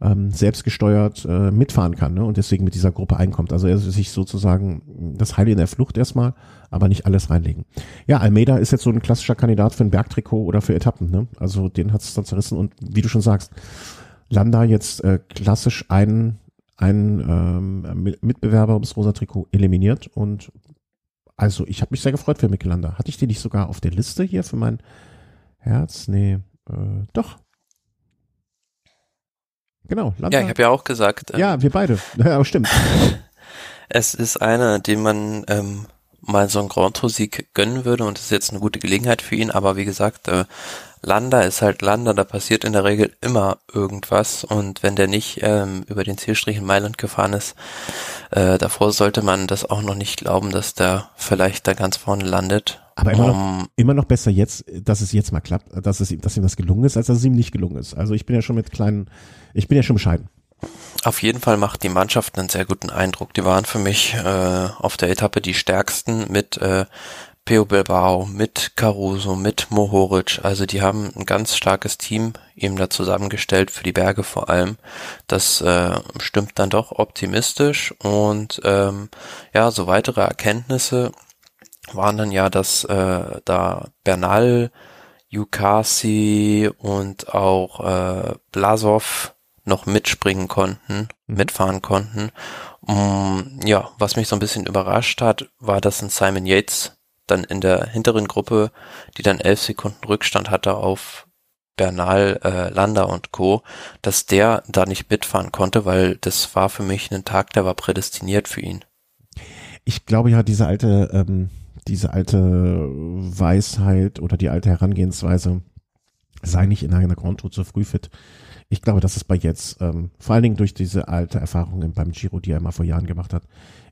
ähm, selbstgesteuert äh, mitfahren kann ne? und deswegen mit dieser Gruppe einkommt. Also er sich sozusagen das Heil in der Flucht erstmal, aber nicht alles reinlegen. Ja, Almeida ist jetzt so ein klassischer Kandidat für ein Bergtrikot oder für Etappen. Ne? Also den hat es dann zerrissen und wie du schon sagst, Landa jetzt äh, klassisch einen, einen ähm, Mitbewerber ums rosa Trikot eliminiert und also ich habe mich sehr gefreut für Landa. Hatte ich den nicht sogar auf der Liste hier für mein Herz? Nee, äh, doch, Genau. Landa. Ja, ich habe ja auch gesagt. Ähm, ja, wir beide. Ja, stimmt. es ist einer, den man ähm, mal so einen Grand Tour-Sieg gönnen würde und es ist jetzt eine gute Gelegenheit für ihn, aber wie gesagt, äh, Landa ist halt Landa, da passiert in der Regel immer irgendwas und wenn der nicht ähm, über den Zielstrich in Mailand gefahren ist, äh, davor sollte man das auch noch nicht glauben, dass der vielleicht da ganz vorne landet. Aber immer, um, noch, immer noch besser jetzt, dass es jetzt mal klappt, dass es ihm, dass ihm das gelungen ist, als dass es ihm nicht gelungen ist. Also ich bin ja schon mit kleinen, ich bin ja schon bescheiden. Auf jeden Fall macht die Mannschaft einen sehr guten Eindruck. Die waren für mich äh, auf der Etappe die stärksten mit äh, Peo Bilbao, mit Caruso, mit Mohoric. Also die haben ein ganz starkes Team eben da zusammengestellt für die Berge vor allem. Das äh, stimmt dann doch optimistisch und ähm, ja, so weitere Erkenntnisse waren dann ja, dass äh, da Bernal, Yukasi und auch äh, Blasov noch mitspringen konnten, mhm. mitfahren konnten. Um, ja, was mich so ein bisschen überrascht hat, war, dass ein Simon Yates dann in der hinteren Gruppe, die dann elf Sekunden Rückstand hatte auf Bernal, äh, Landa und Co., dass der da nicht mitfahren konnte, weil das war für mich ein Tag, der war prädestiniert für ihn. Ich glaube ja, diese alte, ähm, diese alte Weisheit oder die alte Herangehensweise, sei nicht in einer Tour zu früh fit. Ich glaube, das ist bei jetzt, ähm, vor allen Dingen durch diese alte Erfahrung beim Giro, die er immer vor Jahren gemacht hat,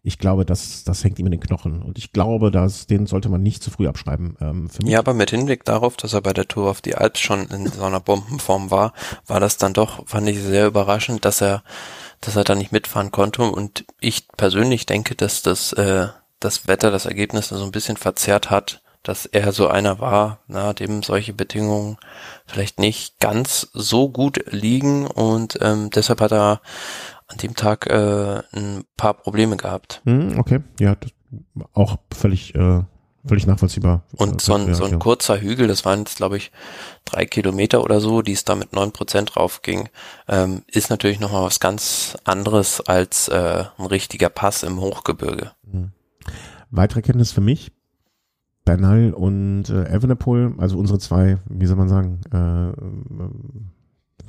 ich glaube, das, das hängt ihm in den Knochen. Und ich glaube, dass, den sollte man nicht zu früh abschreiben. Ähm. Ja, aber mit Hinblick darauf, dass er bei der Tour auf die Alps schon in so einer Bombenform war, war das dann doch, fand ich sehr überraschend, dass er, dass er da nicht mitfahren konnte. Und ich persönlich denke, dass das, äh, das Wetter das Ergebnis so ein bisschen verzerrt hat, dass er so einer war, na, dem solche Bedingungen vielleicht nicht ganz so gut liegen und ähm, deshalb hat er an dem Tag äh, ein paar Probleme gehabt. Hm, okay, ja, auch völlig, äh, völlig nachvollziehbar. Und so ein, so ein kurzer Hügel, das waren jetzt, glaube ich, drei Kilometer oder so, die es da mit neun Prozent drauf ging, ähm, ist natürlich nochmal was ganz anderes als äh, ein richtiger Pass im Hochgebirge. Mhm. Weitere Kenntnis für mich, Bernal und äh, Evenepoel, also unsere zwei, wie soll man sagen, äh,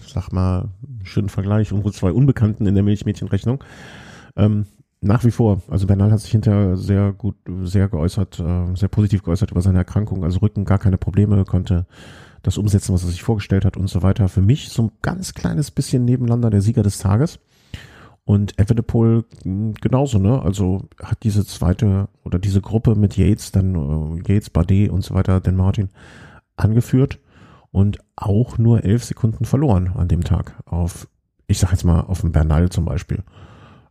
sag mal, schönen Vergleich, unsere zwei Unbekannten in der Milchmädchenrechnung. Ähm, nach wie vor, also Bernal hat sich hinterher sehr gut, sehr geäußert, äh, sehr positiv geäußert über seine Erkrankung, also Rücken gar keine Probleme, konnte das umsetzen, was er sich vorgestellt hat und so weiter. Für mich so ein ganz kleines bisschen nebeneinander der Sieger des Tages. Und Evenepoel hm, genauso, ne? Also hat diese zweite oder diese Gruppe mit Yates, dann äh, Yates, Bardet und so weiter, den Martin angeführt und auch nur elf Sekunden verloren an dem Tag auf, ich sag jetzt mal, auf dem Bernal zum Beispiel.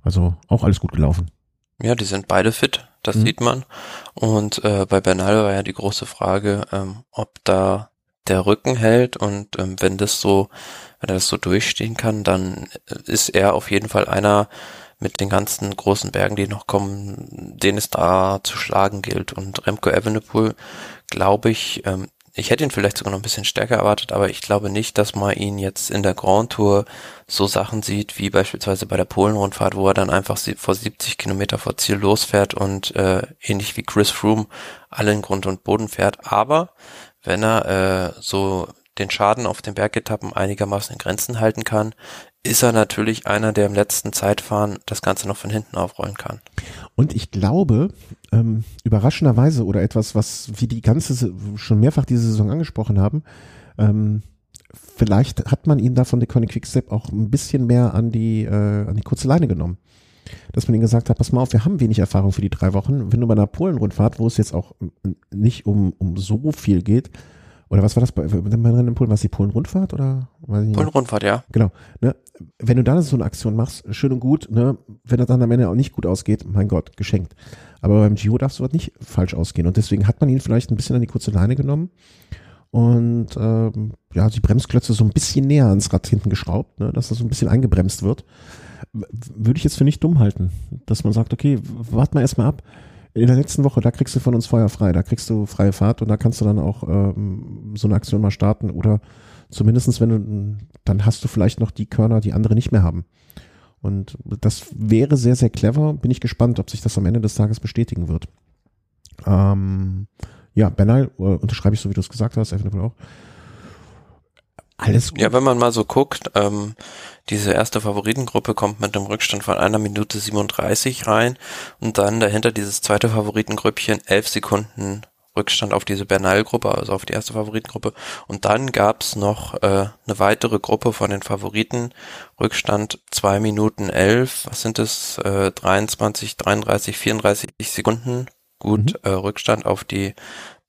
Also auch alles gut gelaufen. Ja, die sind beide fit, das mhm. sieht man. Und äh, bei Bernal war ja die große Frage, ähm, ob da der Rücken hält und ähm, wenn das so, wenn er das so durchstehen kann, dann ist er auf jeden Fall einer mit den ganzen großen Bergen, die noch kommen, den es da zu schlagen gilt. Und Remco Evenepoel, glaube ich, ähm, ich hätte ihn vielleicht sogar noch ein bisschen stärker erwartet, aber ich glaube nicht, dass man ihn jetzt in der Grand Tour so Sachen sieht, wie beispielsweise bei der Polen-Rundfahrt, wo er dann einfach vor 70 Kilometer vor Ziel losfährt und äh, ähnlich wie Chris Froome alle in Grund und Boden fährt. Aber wenn er äh, so den Schaden auf den Bergetappen einigermaßen in Grenzen halten kann, ist er natürlich einer, der im letzten Zeitfahren das Ganze noch von hinten aufrollen kann. Und ich glaube, ähm, überraschenderweise oder etwas, was wir die ganze, schon mehrfach diese Saison angesprochen haben, ähm, vielleicht hat man ihn da von der Conny Quickstep auch ein bisschen mehr an die, äh, an die kurze Leine genommen. Dass man ihnen gesagt hat, pass mal auf, wir haben wenig Erfahrung für die drei Wochen. Wenn du bei einer Polen-Rundfahrt, wo es jetzt auch nicht um, um so viel geht, oder was war das bei, bei Rennen in Polen? War es die Polen-Rundfahrt oder? Polen-Rundfahrt, ja. Genau. Ne? Wenn du dann so eine Aktion machst, schön und gut, ne? wenn das dann am Ende auch nicht gut ausgeht, mein Gott, geschenkt. Aber beim Giro darfst du das nicht falsch ausgehen. Und deswegen hat man ihn vielleicht ein bisschen an die kurze Leine genommen und ähm, ja, die Bremsklötze so ein bisschen näher ans Rad hinten geschraubt, ne? dass das so ein bisschen eingebremst wird. Würde ich jetzt für nicht dumm halten, dass man sagt, okay, warte mal erstmal ab in der letzten Woche, da kriegst du von uns Feuer frei, da kriegst du freie Fahrt und da kannst du dann auch ähm, so eine Aktion mal starten oder zumindestens wenn du, dann hast du vielleicht noch die Körner, die andere nicht mehr haben. Und das wäre sehr, sehr clever. Bin ich gespannt, ob sich das am Ende des Tages bestätigen wird. Ähm, ja, Bernal, äh, unterschreibe ich so, wie du es gesagt hast, eventuell auch. Alles gut. Ja, wenn man mal so guckt, ähm, diese erste Favoritengruppe kommt mit einem Rückstand von einer Minute 37 rein und dann dahinter dieses zweite Favoritengrüppchen elf Sekunden Rückstand auf diese Bernal-Gruppe, also auf die erste Favoritengruppe. Und dann gab's noch äh, eine weitere Gruppe von den Favoriten. Rückstand zwei Minuten elf, was sind es? Äh, 23, 33, 34 Sekunden. Gut, mhm. äh, Rückstand auf die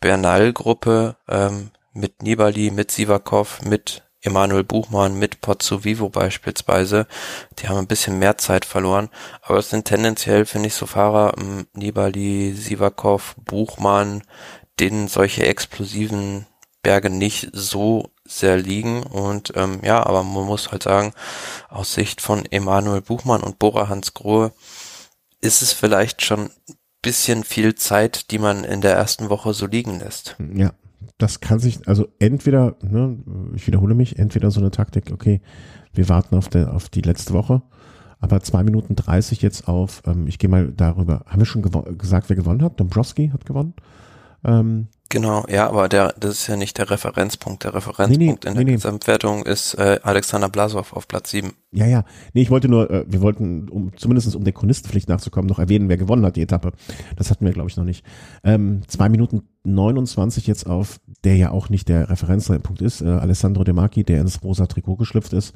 Bernal-Gruppe. Ähm, mit Nibali, mit Sivakov, mit Emanuel Buchmann mit Pozzo Vivo beispielsweise. Die haben ein bisschen mehr Zeit verloren. Aber es sind tendenziell, finde ich, so Fahrer, ähm, Nibali, Sivakov, Buchmann, denen solche explosiven Berge nicht so sehr liegen. Und ähm, ja, aber man muss halt sagen, aus Sicht von Emanuel Buchmann und Bora Hans Grohe ist es vielleicht schon bisschen viel Zeit, die man in der ersten Woche so liegen lässt. Ja, das kann sich, also entweder, ne, ich wiederhole mich, entweder so eine Taktik, okay, wir warten auf, der, auf die letzte Woche, aber zwei Minuten dreißig jetzt auf, ähm, ich gehe mal darüber, haben wir schon gesagt, wer gewonnen hat? Dombrowski hat gewonnen. Ähm, Genau, ja, aber der, das ist ja nicht der Referenzpunkt. Der Referenzpunkt nee, nee, in der nee, Gesamtwertung ist äh, Alexander Blasov auf Platz 7. Ja, ja. Nee, ich wollte nur, äh, wir wollten, um zumindest um der Chronistenpflicht nachzukommen, noch erwähnen, wer gewonnen hat, die Etappe. Das hatten wir, glaube ich, noch nicht. Ähm, zwei Minuten 29 jetzt auf, der ja auch nicht der Referenzpunkt ist, äh, Alessandro De Marchi, der ins rosa Trikot geschlüpft ist.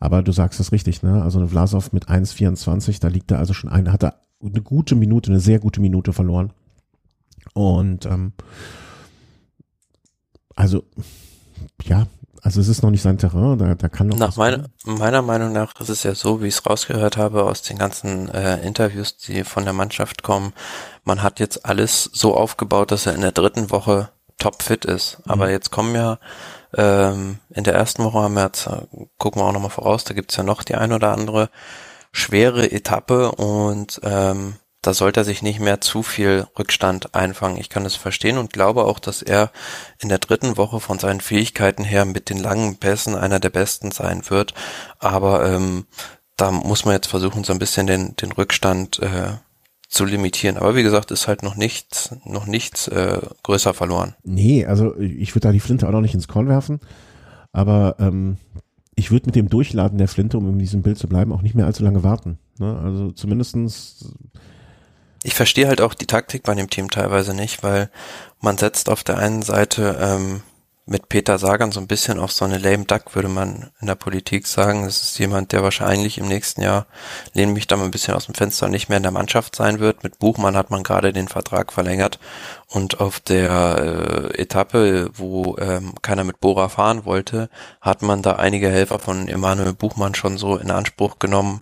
Aber du sagst es richtig, ne? Also eine Vlasov mit 1,24, da liegt er also schon ein, hat er eine gute Minute, eine sehr gute Minute verloren. Und ähm, also, ja, also es ist noch nicht sein Terrain, da, da kann noch. Nach meiner, meiner Meinung nach ist es ja so, wie ich es rausgehört habe aus den ganzen äh, Interviews, die von der Mannschaft kommen. Man hat jetzt alles so aufgebaut, dass er in der dritten Woche topfit ist. Mhm. Aber jetzt kommen ja ähm, in der ersten Woche haben wir jetzt, äh, gucken wir auch nochmal voraus, da gibt's ja noch die ein oder andere schwere Etappe und ähm, da sollte er sich nicht mehr zu viel Rückstand einfangen. Ich kann es verstehen und glaube auch, dass er in der dritten Woche von seinen Fähigkeiten her mit den langen Pässen einer der besten sein wird. Aber ähm, da muss man jetzt versuchen, so ein bisschen den, den Rückstand äh, zu limitieren. Aber wie gesagt, ist halt noch nichts, noch nichts äh, größer verloren. Nee, also ich würde da die Flinte auch noch nicht ins Korn werfen. Aber ähm, ich würde mit dem Durchladen der Flinte, um in diesem Bild zu bleiben, auch nicht mehr allzu lange warten. Ne? Also zumindestens ich verstehe halt auch die Taktik bei dem Team teilweise nicht, weil man setzt auf der einen Seite ähm, mit Peter Sagan so ein bisschen auf so eine lame duck, würde man in der Politik sagen. Das ist jemand, der wahrscheinlich im nächsten Jahr, lehne mich da mal ein bisschen aus dem Fenster, nicht mehr in der Mannschaft sein wird. Mit Buchmann hat man gerade den Vertrag verlängert und auf der äh, Etappe, wo ähm, keiner mit Bora fahren wollte, hat man da einige Helfer von Emanuel Buchmann schon so in Anspruch genommen.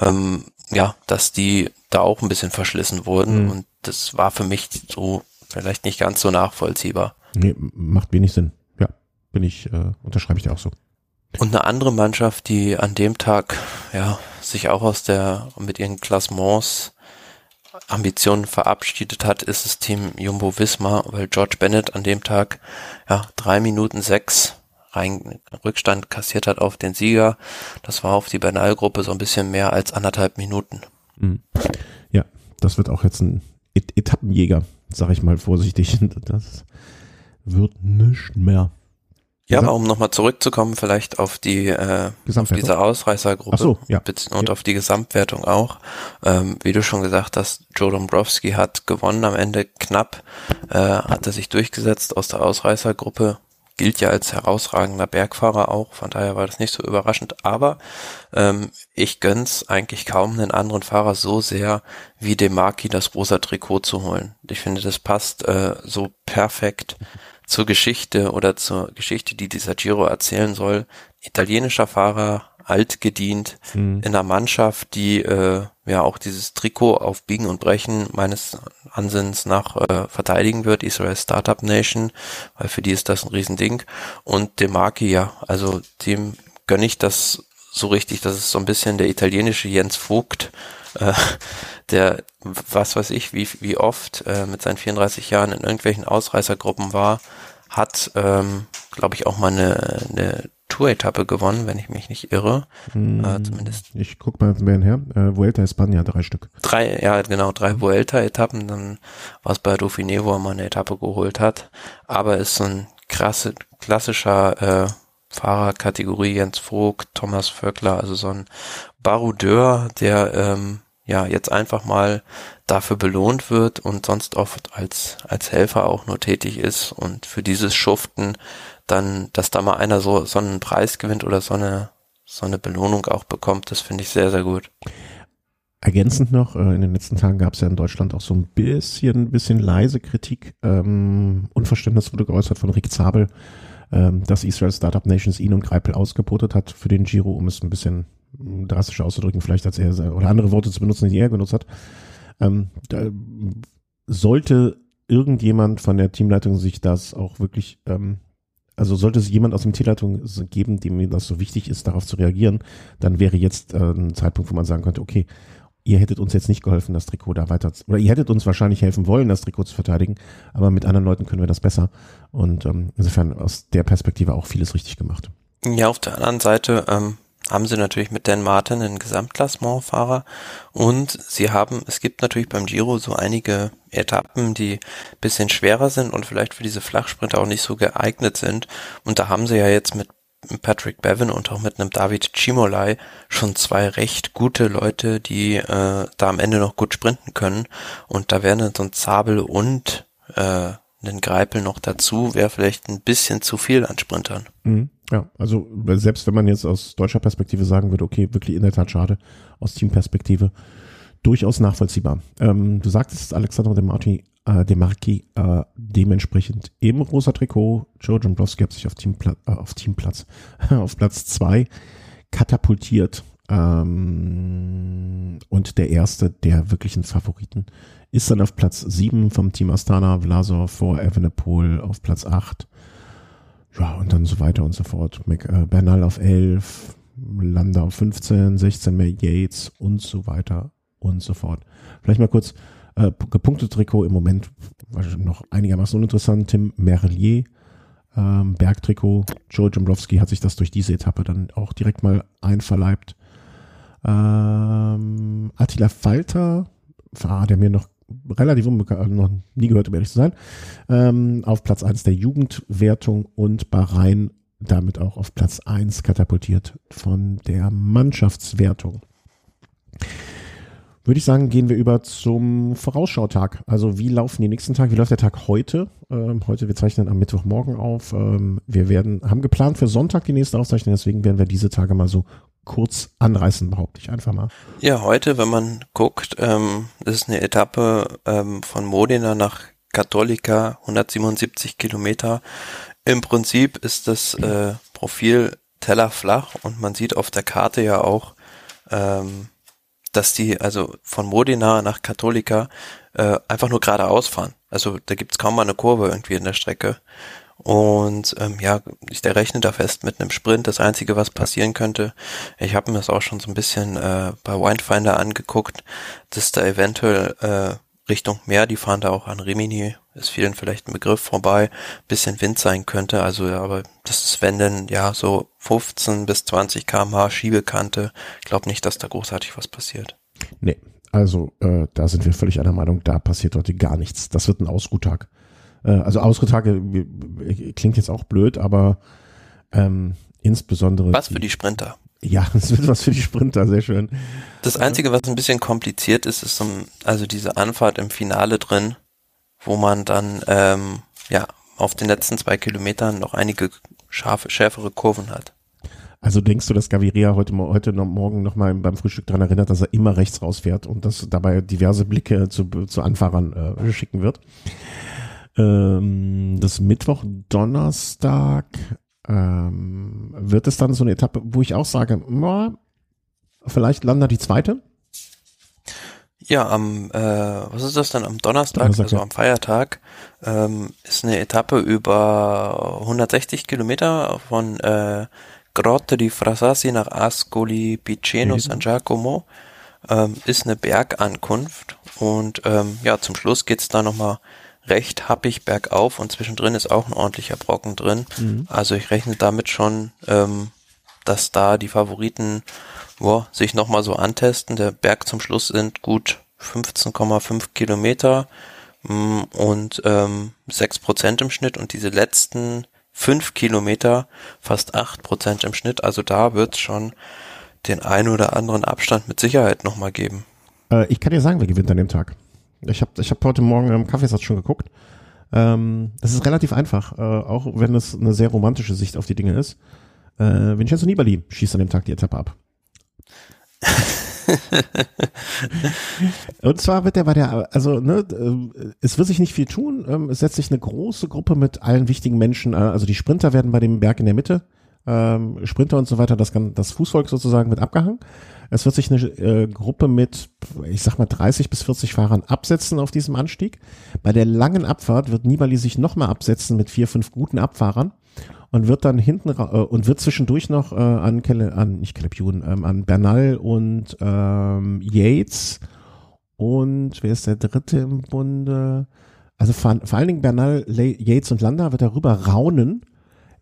Ähm, ja, dass die da auch ein bisschen verschlissen wurden mhm. und das war für mich so vielleicht nicht ganz so nachvollziehbar. Nee, macht wenig Sinn. Ja, bin ich, äh, unterschreibe ich dir auch so. Und eine andere Mannschaft, die an dem Tag ja sich auch aus der mit ihren Klassements Ambitionen verabschiedet hat, ist das Team Jumbo Visma, weil George Bennett an dem Tag ja drei Minuten sechs rein Rückstand kassiert hat auf den Sieger. Das war auf die Bernal-Gruppe so ein bisschen mehr als anderthalb Minuten. Mhm. Ja, das wird auch jetzt ein Et Etappenjäger, sag ich mal vorsichtig. Das wird nicht mehr. Ja, aber um nochmal zurückzukommen, vielleicht auf die äh, auf diese Ausreißergruppe so, ja. und ja. auf die Gesamtwertung auch. Ähm, wie du schon gesagt hast, Joe Dombrowski hat gewonnen am Ende knapp, äh, hat er sich durchgesetzt aus der Ausreißergruppe gilt ja als herausragender Bergfahrer auch, von daher war das nicht so überraschend, aber ähm, ich gönn's eigentlich kaum einen anderen Fahrer so sehr, wie dem Marki das rosa Trikot zu holen. Ich finde, das passt äh, so perfekt zur Geschichte oder zur Geschichte, die dieser Giro erzählen soll. Italienischer Fahrer, alt gedient, mhm. in einer Mannschaft, die äh, ja auch dieses Trikot auf Biegen und Brechen meines Ansinns nach äh, verteidigen wird, Israel Startup Nation, weil für die ist das ein Riesending. Und Demarki, ja, also dem gönne ich das so richtig, das ist so ein bisschen der italienische Jens Vogt, äh, der, was weiß ich, wie, wie oft äh, mit seinen 34 Jahren in irgendwelchen Ausreißergruppen war, hat, ähm, glaube ich, auch mal eine, eine Tour-Etappe gewonnen, wenn ich mich nicht irre. Hm, äh, zumindest. Ich guck mal her. Äh, Vuelta España, drei Stück. Drei, ja genau, drei Vuelta-Etappen. Dann war es bei Dauphiné, wo er mal eine Etappe geholt hat. Aber ist so ein krasse, klassischer äh, Fahrerkategorie Jens Vogt, Thomas Vöckler, also so ein Baroudeur, der ähm, ja jetzt einfach mal dafür belohnt wird und sonst oft als als Helfer auch nur tätig ist und für dieses Schuften dann, dass da mal einer so, so einen Preis gewinnt oder so eine, so eine Belohnung auch bekommt, das finde ich sehr, sehr gut. Ergänzend noch, äh, in den letzten Tagen gab es ja in Deutschland auch so ein bisschen, bisschen leise Kritik. Ähm, Unverständnis wurde geäußert von Rick Zabel, ähm, dass Israel Startup Nations ihn und Greipel ausgebotet hat für den Giro, um es ein bisschen drastischer auszudrücken, vielleicht als er oder andere Worte zu benutzen, die er genutzt hat. Ähm, da sollte irgendjemand von der Teamleitung sich das auch wirklich, ähm, also sollte es jemand aus dem Teamleitung geben, dem das so wichtig ist, darauf zu reagieren, dann wäre jetzt äh, ein Zeitpunkt, wo man sagen könnte, okay, ihr hättet uns jetzt nicht geholfen, das Trikot da weiter, oder ihr hättet uns wahrscheinlich helfen wollen, das Trikot zu verteidigen, aber mit anderen Leuten können wir das besser. Und ähm, insofern aus der Perspektive auch vieles richtig gemacht. Ja, auf der anderen Seite ähm, haben sie natürlich mit Dan Martin einen Gesamtklassementfahrer und sie haben, es gibt natürlich beim Giro so einige Etappen, die bisschen schwerer sind und vielleicht für diese Flachsprinter auch nicht so geeignet sind. Und da haben sie ja jetzt mit Patrick Bevan und auch mit einem David Chimolai schon zwei recht gute Leute, die äh, da am Ende noch gut sprinten können. Und da wären dann so ein Zabel und äh, einen Greipel noch dazu, wäre vielleicht ein bisschen zu viel an Sprintern. Mhm. Ja, also selbst wenn man jetzt aus deutscher Perspektive sagen würde, okay, wirklich in der Tat schade, aus Teamperspektive durchaus nachvollziehbar. Ähm, du sagtest, Alexander De Marti, äh, De Marchi äh, dementsprechend im rosa Trikot. Joe Dombrowski hat sich auf, Teampla äh, auf Teamplatz, auf Platz zwei katapultiert. Ähm, und der erste der wirklichen Favoriten ist dann auf Platz sieben vom Team Astana, Vlasov vor Evenepoel auf Platz acht. Ja, und dann so weiter und so fort. Äh, Bernal auf elf, Landa auf 15, 16 mehr Yates und so weiter und so fort. Vielleicht mal kurz äh, gepunktet Trikot im Moment noch einigermaßen uninteressant. Tim Merlier, ähm, Bergtrikot. Joe Jombrowski hat sich das durch diese Etappe dann auch direkt mal einverleibt. Ähm, Attila Falter, ah, der mir noch relativ unbekannt, also noch nie gehört, um ehrlich zu sein, ähm, auf Platz 1 der Jugendwertung und Bahrain damit auch auf Platz 1 katapultiert von der Mannschaftswertung würde ich sagen, gehen wir über zum Vorausschautag. Also wie laufen die nächsten Tage? Wie läuft der Tag heute? Ähm, heute, wir zeichnen am Mittwochmorgen auf. Ähm, wir werden, haben geplant für Sonntag die nächste Aufzeichnung, deswegen werden wir diese Tage mal so kurz anreißen, behaupte ich einfach mal. Ja, heute, wenn man guckt, ähm, ist eine Etappe ähm, von Modena nach Cattolica, 177 Kilometer. Im Prinzip ist das äh, Profil tellerflach und man sieht auf der Karte ja auch, ähm, dass die also von Modena nach Cattolica äh, einfach nur geradeaus fahren. Also da gibt's kaum mal eine Kurve irgendwie in der Strecke. Und ähm, ja, ich rechne da fest mit einem Sprint. Das Einzige, was passieren könnte, ich habe mir das auch schon so ein bisschen äh, bei Windfinder angeguckt, dass da eventuell äh, Richtung Meer, die fahren da auch an Rimini, ist vielen vielleicht ein Begriff vorbei, bisschen Wind sein könnte, also ja, aber das ist wenn denn, ja, so 15 bis 20 kmh Schiebekante, glaub nicht, dass da großartig was passiert. Nee, also äh, da sind wir völlig einer Meinung, da passiert heute gar nichts. Das wird ein Ausruhtag. Äh, also Ausruhtage klingt jetzt auch blöd, aber ähm, insbesondere. Was für die Sprinter. Ja, es wird was für die Sprinter, sehr schön. Das Einzige, was ein bisschen kompliziert ist, ist so, also diese Anfahrt im Finale drin, wo man dann ähm, ja auf den letzten zwei Kilometern noch einige scharfe, schärfere Kurven hat. Also denkst du, dass Gaviria heute, heute noch, morgen noch mal beim Frühstück daran erinnert, dass er immer rechts rausfährt und dass dabei diverse Blicke zu, zu Anfahrern äh, schicken wird? Ähm, das Mittwoch, Donnerstag ähm, wird es dann so eine Etappe, wo ich auch sage, na, vielleicht landet die zweite. Ja, am, äh, was ist das dann, am Donnerstag, Donnerstag also am Feiertag, ähm, ist eine Etappe über 160 Kilometer von äh, Grotte di Frasassi nach Ascoli Piceno mhm. San Giacomo. Ähm, ist eine Bergankunft und ähm, ja, zum Schluss geht's da nochmal recht happig bergauf und zwischendrin ist auch ein ordentlicher Brocken drin. Mhm. Also ich rechne damit schon, ähm, dass da die Favoriten boah, sich nochmal so antesten. Der Berg zum Schluss sind gut 15,5 Kilometer mh, mm, und ähm, 6 Prozent im Schnitt und diese letzten 5 Kilometer fast 8 Prozent im Schnitt. Also da wird es schon den ein oder anderen Abstand mit Sicherheit nochmal geben. Äh, ich kann dir sagen, wer gewinnt an dem Tag. Ich habe ich hab heute Morgen im Kaffeesatz schon geguckt. Ähm, das ist relativ einfach, äh, auch wenn es eine sehr romantische Sicht auf die Dinge ist. Äh, Vincenzo Nibali schießt an dem Tag die Etappe ab. Und zwar wird er bei der, also ne, äh, es wird sich nicht viel tun. Ähm, es setzt sich eine große Gruppe mit allen wichtigen Menschen, äh, also die Sprinter werden bei dem Berg in der Mitte, ähm, Sprinter und so weiter, das, das Fußvolk sozusagen wird abgehangen. Es wird sich eine äh, Gruppe mit, ich sag mal, 30 bis 40 Fahrern absetzen auf diesem Anstieg. Bei der langen Abfahrt wird Nibali sich nochmal absetzen mit vier, fünf guten Abfahrern und wird dann hinten äh, und wird zwischendurch noch äh, an Kelle, an nicht Ewan, ähm, an Bernal und ähm, Yates und wer ist der dritte im Bunde? Also vor, vor allen Dingen Bernal, Yates und Landa wird darüber raunen.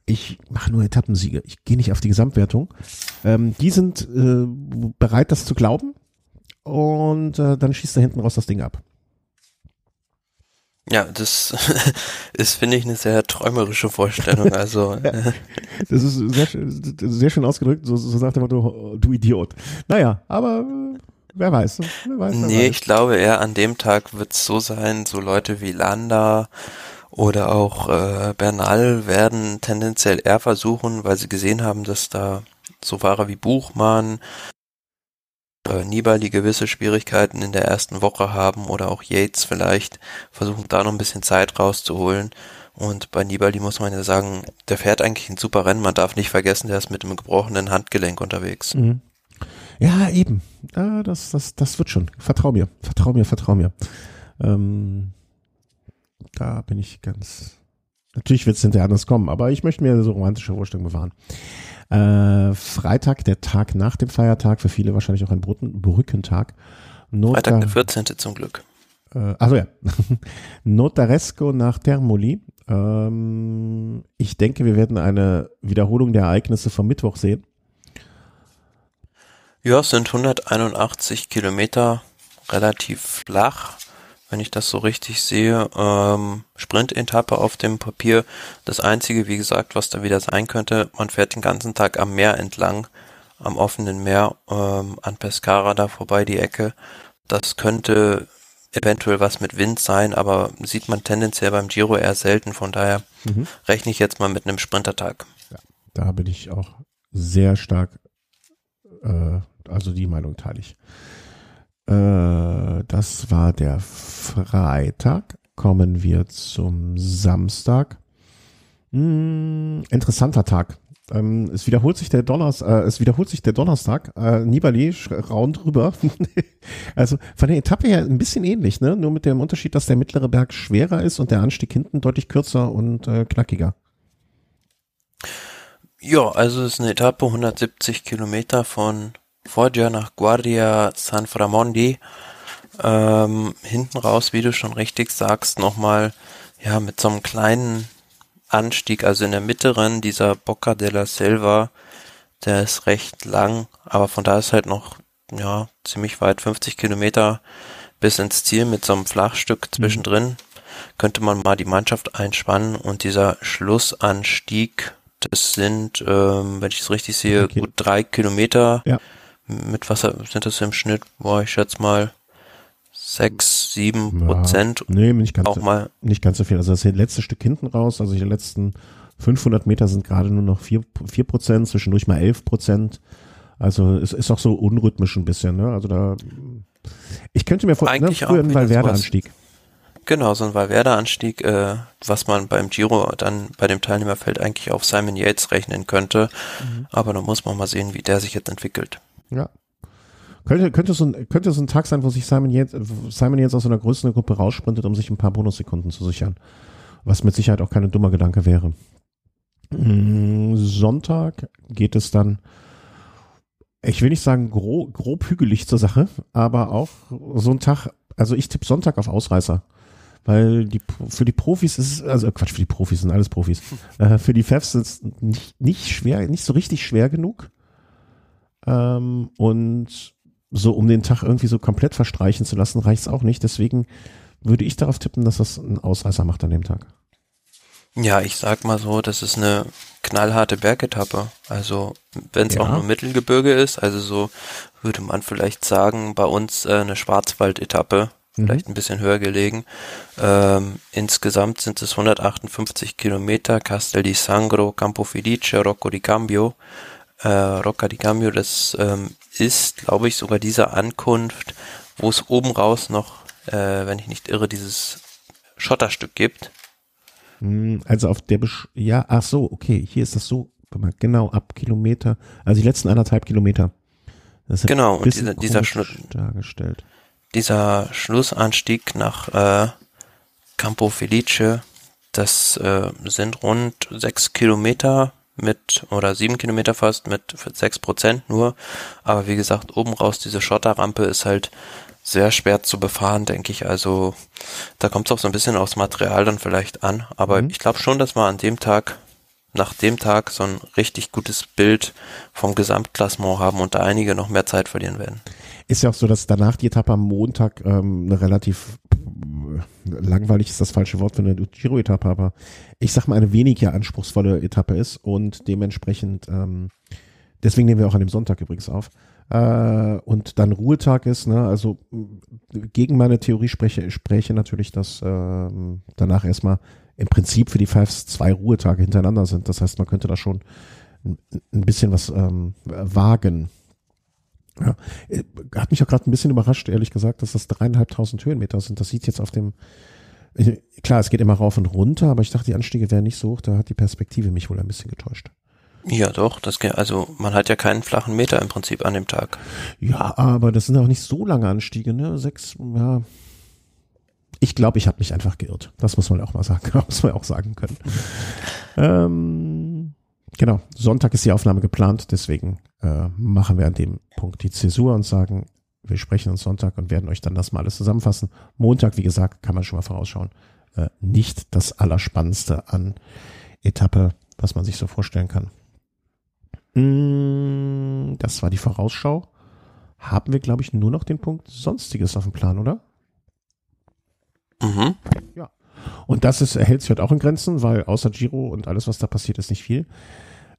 Ich mache nur Etappensiege. Ich gehe nicht auf die Gesamtwertung. Ähm, die sind äh, bereit, das zu glauben. Und äh, dann schießt er hinten raus das Ding ab. Ja, das ist, finde ich, eine sehr träumerische Vorstellung. Also ja, das ist sehr, sehr schön ausgedrückt, so, so sagt er du, du Idiot. Naja, aber wer weiß. Wer weiß wer nee, weiß. ich glaube eher an dem Tag wird es so sein, so Leute wie Landa oder auch äh, Bernal werden tendenziell eher versuchen, weil sie gesehen haben, dass da so Fahrer wie Buchmann, äh, Nibali gewisse Schwierigkeiten in der ersten Woche haben oder auch Yates vielleicht versuchen da noch ein bisschen Zeit rauszuholen. Und bei Nibali muss man ja sagen, der fährt eigentlich ein super Rennen. Man darf nicht vergessen, der ist mit einem gebrochenen Handgelenk unterwegs. Mhm. Ja, eben. Ah, das, das, das wird schon. Vertrau mir. Vertrau mir, vertrau mir. Ähm, da bin ich ganz. Natürlich wird es hinterher anders kommen, aber ich möchte mir so romantische Vorstellungen bewahren. Äh, Freitag, der Tag nach dem Feiertag, für viele wahrscheinlich auch ein Brückentag. Nota, Freitag der 14. zum Glück. Äh, also ja, Notaresco nach Termoli. Ähm, ich denke, wir werden eine Wiederholung der Ereignisse vom Mittwoch sehen. Ja, es sind 181 Kilometer, relativ flach wenn ich das so richtig sehe. Ähm, Sprint-Etappe auf dem Papier. Das einzige, wie gesagt, was da wieder sein könnte, man fährt den ganzen Tag am Meer entlang, am offenen Meer, ähm, an Pescara da vorbei die Ecke. Das könnte eventuell was mit Wind sein, aber sieht man tendenziell beim Giro eher selten. Von daher mhm. rechne ich jetzt mal mit einem Sprintertag. Ja, da bin ich auch sehr stark, äh, also die Meinung teile ich. Äh, das war der Freitag. Kommen wir zum Samstag. Hm, interessanter Tag. Ähm, es wiederholt sich der Donnerstag, äh, es wiederholt sich der Donnerstag. Äh, Nibali raunt rüber. also von der Etappe her ein bisschen ähnlich, ne? Nur mit dem Unterschied, dass der mittlere Berg schwerer ist und der Anstieg hinten deutlich kürzer und äh, knackiger. Ja, also es ist eine Etappe 170 Kilometer von Foggia nach Guardia San Framondi. Ähm, hinten raus, wie du schon richtig sagst, nochmal, ja, mit so einem kleinen Anstieg, also in der mittleren, dieser Bocca della Selva, der ist recht lang, aber von da ist halt noch, ja, ziemlich weit, 50 Kilometer bis ins Ziel mit so einem Flachstück mhm. zwischendrin. Mhm. Könnte man mal die Mannschaft einspannen und dieser Schlussanstieg, das sind, ähm, wenn ich es richtig sehe, okay. gut drei Kilometer. Ja mit was sind das im Schnitt? Boah, ich schätze mal sechs, sieben Prozent. Ja, nee, nicht ganz, auch mal. nicht ganz so viel. Also das letzte Stück hinten raus, also die letzten 500 Meter sind gerade nur noch vier, vier Prozent, zwischendurch mal elf Prozent. Also es ist auch so unrhythmisch ein bisschen, ne? Also da, ich könnte mir vorstellen, ne, früher ein Valverde-Anstieg. Genau, so ein Valverde-Anstieg, äh, was man beim Giro dann bei dem Teilnehmerfeld eigentlich auf Simon Yates rechnen könnte. Mhm. Aber da muss man mal sehen, wie der sich jetzt entwickelt. Ja. Könnte, könnte, so ein, könnte so ein Tag sein, wo sich Simon jetzt, Simon jetzt aus einer größeren Gruppe raussprintet, um sich ein paar Bonussekunden zu sichern. Was mit Sicherheit auch kein dummer Gedanke wäre. Mm, Sonntag geht es dann, ich will nicht sagen grob, grob hügelig zur Sache, aber auch so ein Tag, also ich tippe Sonntag auf Ausreißer. Weil die, für die Profis ist es, also Quatsch, für die Profis sind alles Profis. äh, für die Fefs ist es nicht, nicht schwer, nicht so richtig schwer genug. Ähm, und so, um den Tag irgendwie so komplett verstreichen zu lassen, reicht es auch nicht. Deswegen würde ich darauf tippen, dass das einen Ausreißer macht an dem Tag. Ja, ich sag mal so, das ist eine knallharte Bergetappe. Also, wenn es ja. auch nur Mittelgebirge ist, also so würde man vielleicht sagen, bei uns äh, eine Schwarzwaldetappe, mhm. vielleicht ein bisschen höher gelegen. Ähm, insgesamt sind es 158 Kilometer, Castel di Sangro, Campo Felice, Rocco di Cambio äh, Rocca di Cambio, das ähm, ist, glaube ich, sogar diese Ankunft, wo es oben raus noch, äh, wenn ich nicht irre, dieses Schotterstück gibt. Hm, also auf der, Besch ja, ach so, okay, hier ist das so, genau, ab Kilometer, also die letzten anderthalb Kilometer. Genau, und dieser, dieser Schluss dargestellt. Dieser Schlussanstieg nach äh, Campo Felice, das äh, sind rund sechs Kilometer mit, oder sieben Kilometer fast mit sechs Prozent nur. Aber wie gesagt, oben raus diese Schotterrampe ist halt sehr schwer zu befahren, denke ich. Also da kommt es auch so ein bisschen aufs Material dann vielleicht an. Aber mhm. ich glaube schon, dass wir an dem Tag, nach dem Tag so ein richtig gutes Bild vom Gesamtklassement haben und da einige noch mehr Zeit verlieren werden. Ist ja auch so, dass danach die Etappe am Montag ähm, eine relativ langweilig ist das falsche Wort für eine Giro-Etappe, aber ich sag mal eine weniger anspruchsvolle Etappe ist und dementsprechend, ähm, deswegen nehmen wir auch an dem Sonntag übrigens auf, äh, und dann Ruhetag ist, ne, also gegen meine Theorie spreche, spreche natürlich, dass äh, danach erstmal im Prinzip für die Fives zwei Ruhetage hintereinander sind. Das heißt, man könnte da schon ein bisschen was ähm, wagen. Ja, äh, hat mich auch gerade ein bisschen überrascht, ehrlich gesagt, dass das dreieinhalbtausend Höhenmeter sind. Das sieht jetzt auf dem, klar, es geht immer rauf und runter, aber ich dachte, die Anstiege wären nicht so hoch. Da hat die Perspektive mich wohl ein bisschen getäuscht. Ja, doch, das geht, also man hat ja keinen flachen Meter im Prinzip an dem Tag. Ja, aber das sind auch nicht so lange Anstiege, ne? Sechs, ja. Ich glaube, ich habe mich einfach geirrt. Das muss man auch mal sagen, muss man auch sagen können. ähm, genau, Sonntag ist die Aufnahme geplant, deswegen äh, machen wir an dem Punkt die Zäsur und sagen, wir sprechen uns Sonntag und werden euch dann das mal alles zusammenfassen. Montag, wie gesagt, kann man schon mal vorausschauen, äh, nicht das Allerspannendste an Etappe, was man sich so vorstellen kann. Mm, das war die Vorausschau. Haben wir, glaube ich, nur noch den Punkt Sonstiges auf dem Plan, oder? Mhm. Ja. Und das ist, erhält sich halt auch in Grenzen, weil außer Giro und alles, was da passiert, ist nicht viel.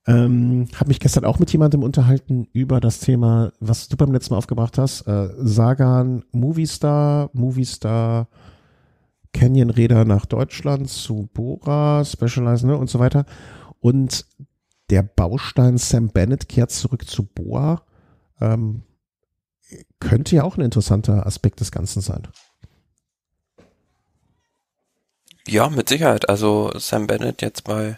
Ähm, habe mich gestern auch mit jemandem unterhalten über das Thema, was du beim letzten Mal aufgebracht hast. Äh, Sagan, Movistar, Movistar, Canyon-Räder nach Deutschland zu Bora, Specialized ne, und so weiter. Und der Baustein Sam Bennett kehrt zurück zu Boa. Ähm, könnte ja auch ein interessanter Aspekt des Ganzen sein. Ja, mit Sicherheit. Also Sam Bennett jetzt bei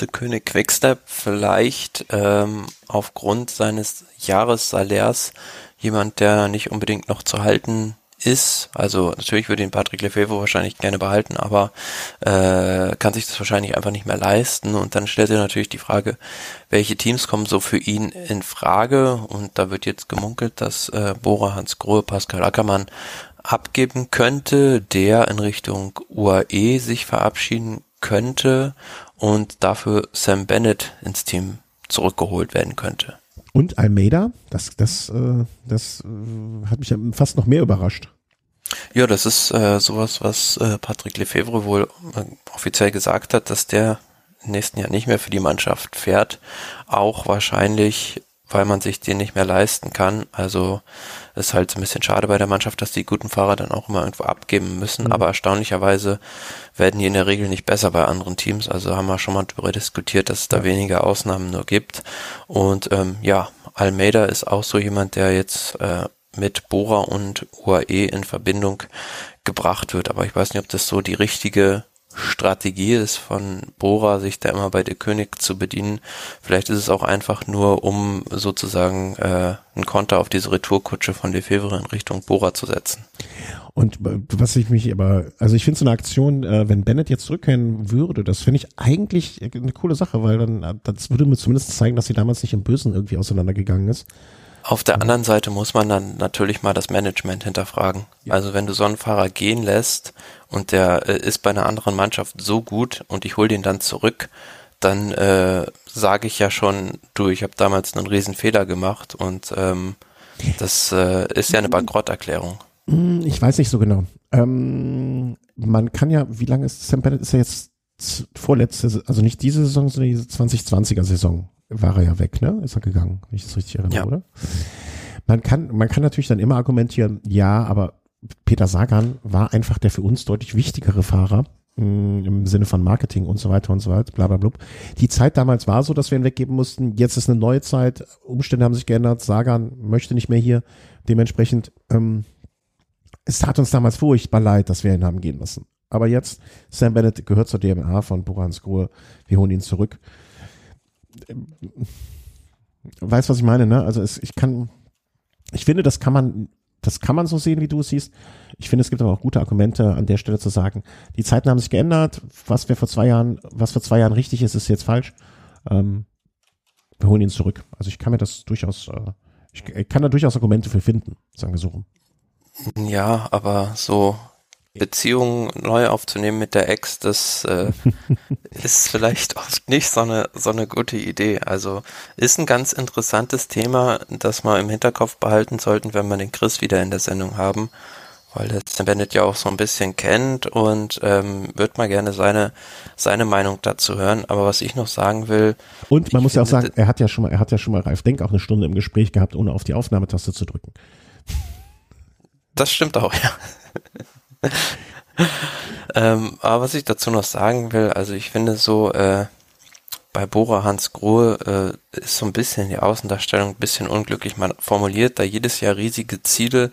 The König Quickstep vielleicht ähm, aufgrund seines Jahressalärs jemand, der nicht unbedingt noch zu halten ist, also natürlich würde ihn Patrick Lefebvre wahrscheinlich gerne behalten, aber äh, kann sich das wahrscheinlich einfach nicht mehr leisten. Und dann stellt er natürlich die Frage, welche Teams kommen so für ihn in Frage? Und da wird jetzt gemunkelt, dass äh, Bora Hans Grohe, Pascal Ackermann abgeben könnte, der in Richtung UAE sich verabschieden könnte und dafür Sam Bennett ins Team zurückgeholt werden könnte. Und Almeida, das, das, äh, das äh, hat mich fast noch mehr überrascht. Ja, das ist äh, sowas, was äh, Patrick Lefebvre wohl äh, offiziell gesagt hat, dass der im nächsten Jahr nicht mehr für die Mannschaft fährt. Auch wahrscheinlich, weil man sich den nicht mehr leisten kann. Also ist halt so ein bisschen schade bei der Mannschaft, dass die guten Fahrer dann auch immer irgendwo abgeben müssen. Mhm. Aber erstaunlicherweise werden die in der Regel nicht besser bei anderen Teams. Also haben wir schon mal darüber diskutiert, dass es da weniger Ausnahmen nur gibt. Und ähm, ja, Almeida ist auch so jemand, der jetzt äh, mit Bora und UAE in Verbindung gebracht wird. Aber ich weiß nicht, ob das so die richtige Strategie ist von Bora, sich da immer bei der König zu bedienen. Vielleicht ist es auch einfach nur, um sozusagen äh, einen Konter auf diese Retourkutsche von Lefebvre in Richtung Bora zu setzen. Und äh, was ich mich aber, also ich finde so eine Aktion, äh, wenn Bennett jetzt zurückkehren würde, das finde ich eigentlich eine coole Sache, weil dann, äh, das würde mir zumindest zeigen, dass sie damals nicht im Bösen irgendwie auseinandergegangen ist. Auf der anderen Seite muss man dann natürlich mal das Management hinterfragen. Ja. Also wenn du so einen Fahrer gehen lässt und der äh, ist bei einer anderen Mannschaft so gut und ich hole den dann zurück, dann äh, sage ich ja schon, du, ich habe damals einen riesen Fehler gemacht und ähm, das äh, ist ja eine. Bankrotterklärung. Mhm, ich weiß nicht so genau. Ähm, man kann ja, wie lange ist Sam Bennett ist ja jetzt vorletzte, also nicht diese Saison, sondern diese 2020er Saison war er ja weg, ne? Ist er gegangen, wenn ich das richtig erinnere, ja. oder? Man kann, man kann natürlich dann immer argumentieren, ja, aber Peter Sagan war einfach der für uns deutlich wichtigere Fahrer Mm, im Sinne von Marketing und so weiter und so weiter, bla bla bla. Die Zeit damals war so, dass wir ihn weggeben mussten. Jetzt ist eine neue Zeit, Umstände haben sich geändert, Sagan möchte nicht mehr hier. Dementsprechend, ähm, es tat uns damals furchtbar leid, dass wir ihn haben gehen lassen. Aber jetzt, Sam Bennett gehört zur DNA von Buran Skruhe. Wir holen ihn zurück. Weißt, was ich meine, ne? Also es, ich kann, ich finde, das kann man das kann man so sehen, wie du es siehst. Ich finde, es gibt aber auch gute Argumente an der Stelle zu sagen, die Zeiten haben sich geändert. Was wir vor zwei Jahren, was vor zwei Jahren richtig ist, ist jetzt falsch. Ähm, wir holen ihn zurück. Also ich kann mir das durchaus, äh, ich, ich kann da durchaus Argumente für finden, sagen wir so rum. Ja, aber so Beziehungen neu aufzunehmen mit der Ex, das äh, ist vielleicht oft nicht so eine, so eine gute Idee. Also ist ein ganz interessantes Thema, das wir im Hinterkopf behalten sollten, wenn wir den Chris wieder in der Sendung haben, weil der Sam Bennett ja auch so ein bisschen kennt und ähm, wird mal gerne seine, seine Meinung dazu hören. Aber was ich noch sagen will. Und man muss ja auch sagen, er hat ja schon mal, er hat ja schon mal Ralf Denk auch eine Stunde im Gespräch gehabt, ohne auf die Aufnahmetaste zu drücken. Das stimmt auch, ja. ähm, aber was ich dazu noch sagen will, also ich finde so, äh, bei Bora Hans Grohe äh, ist so ein bisschen die Außendarstellung ein bisschen unglücklich. Man formuliert, da jedes Jahr riesige Ziele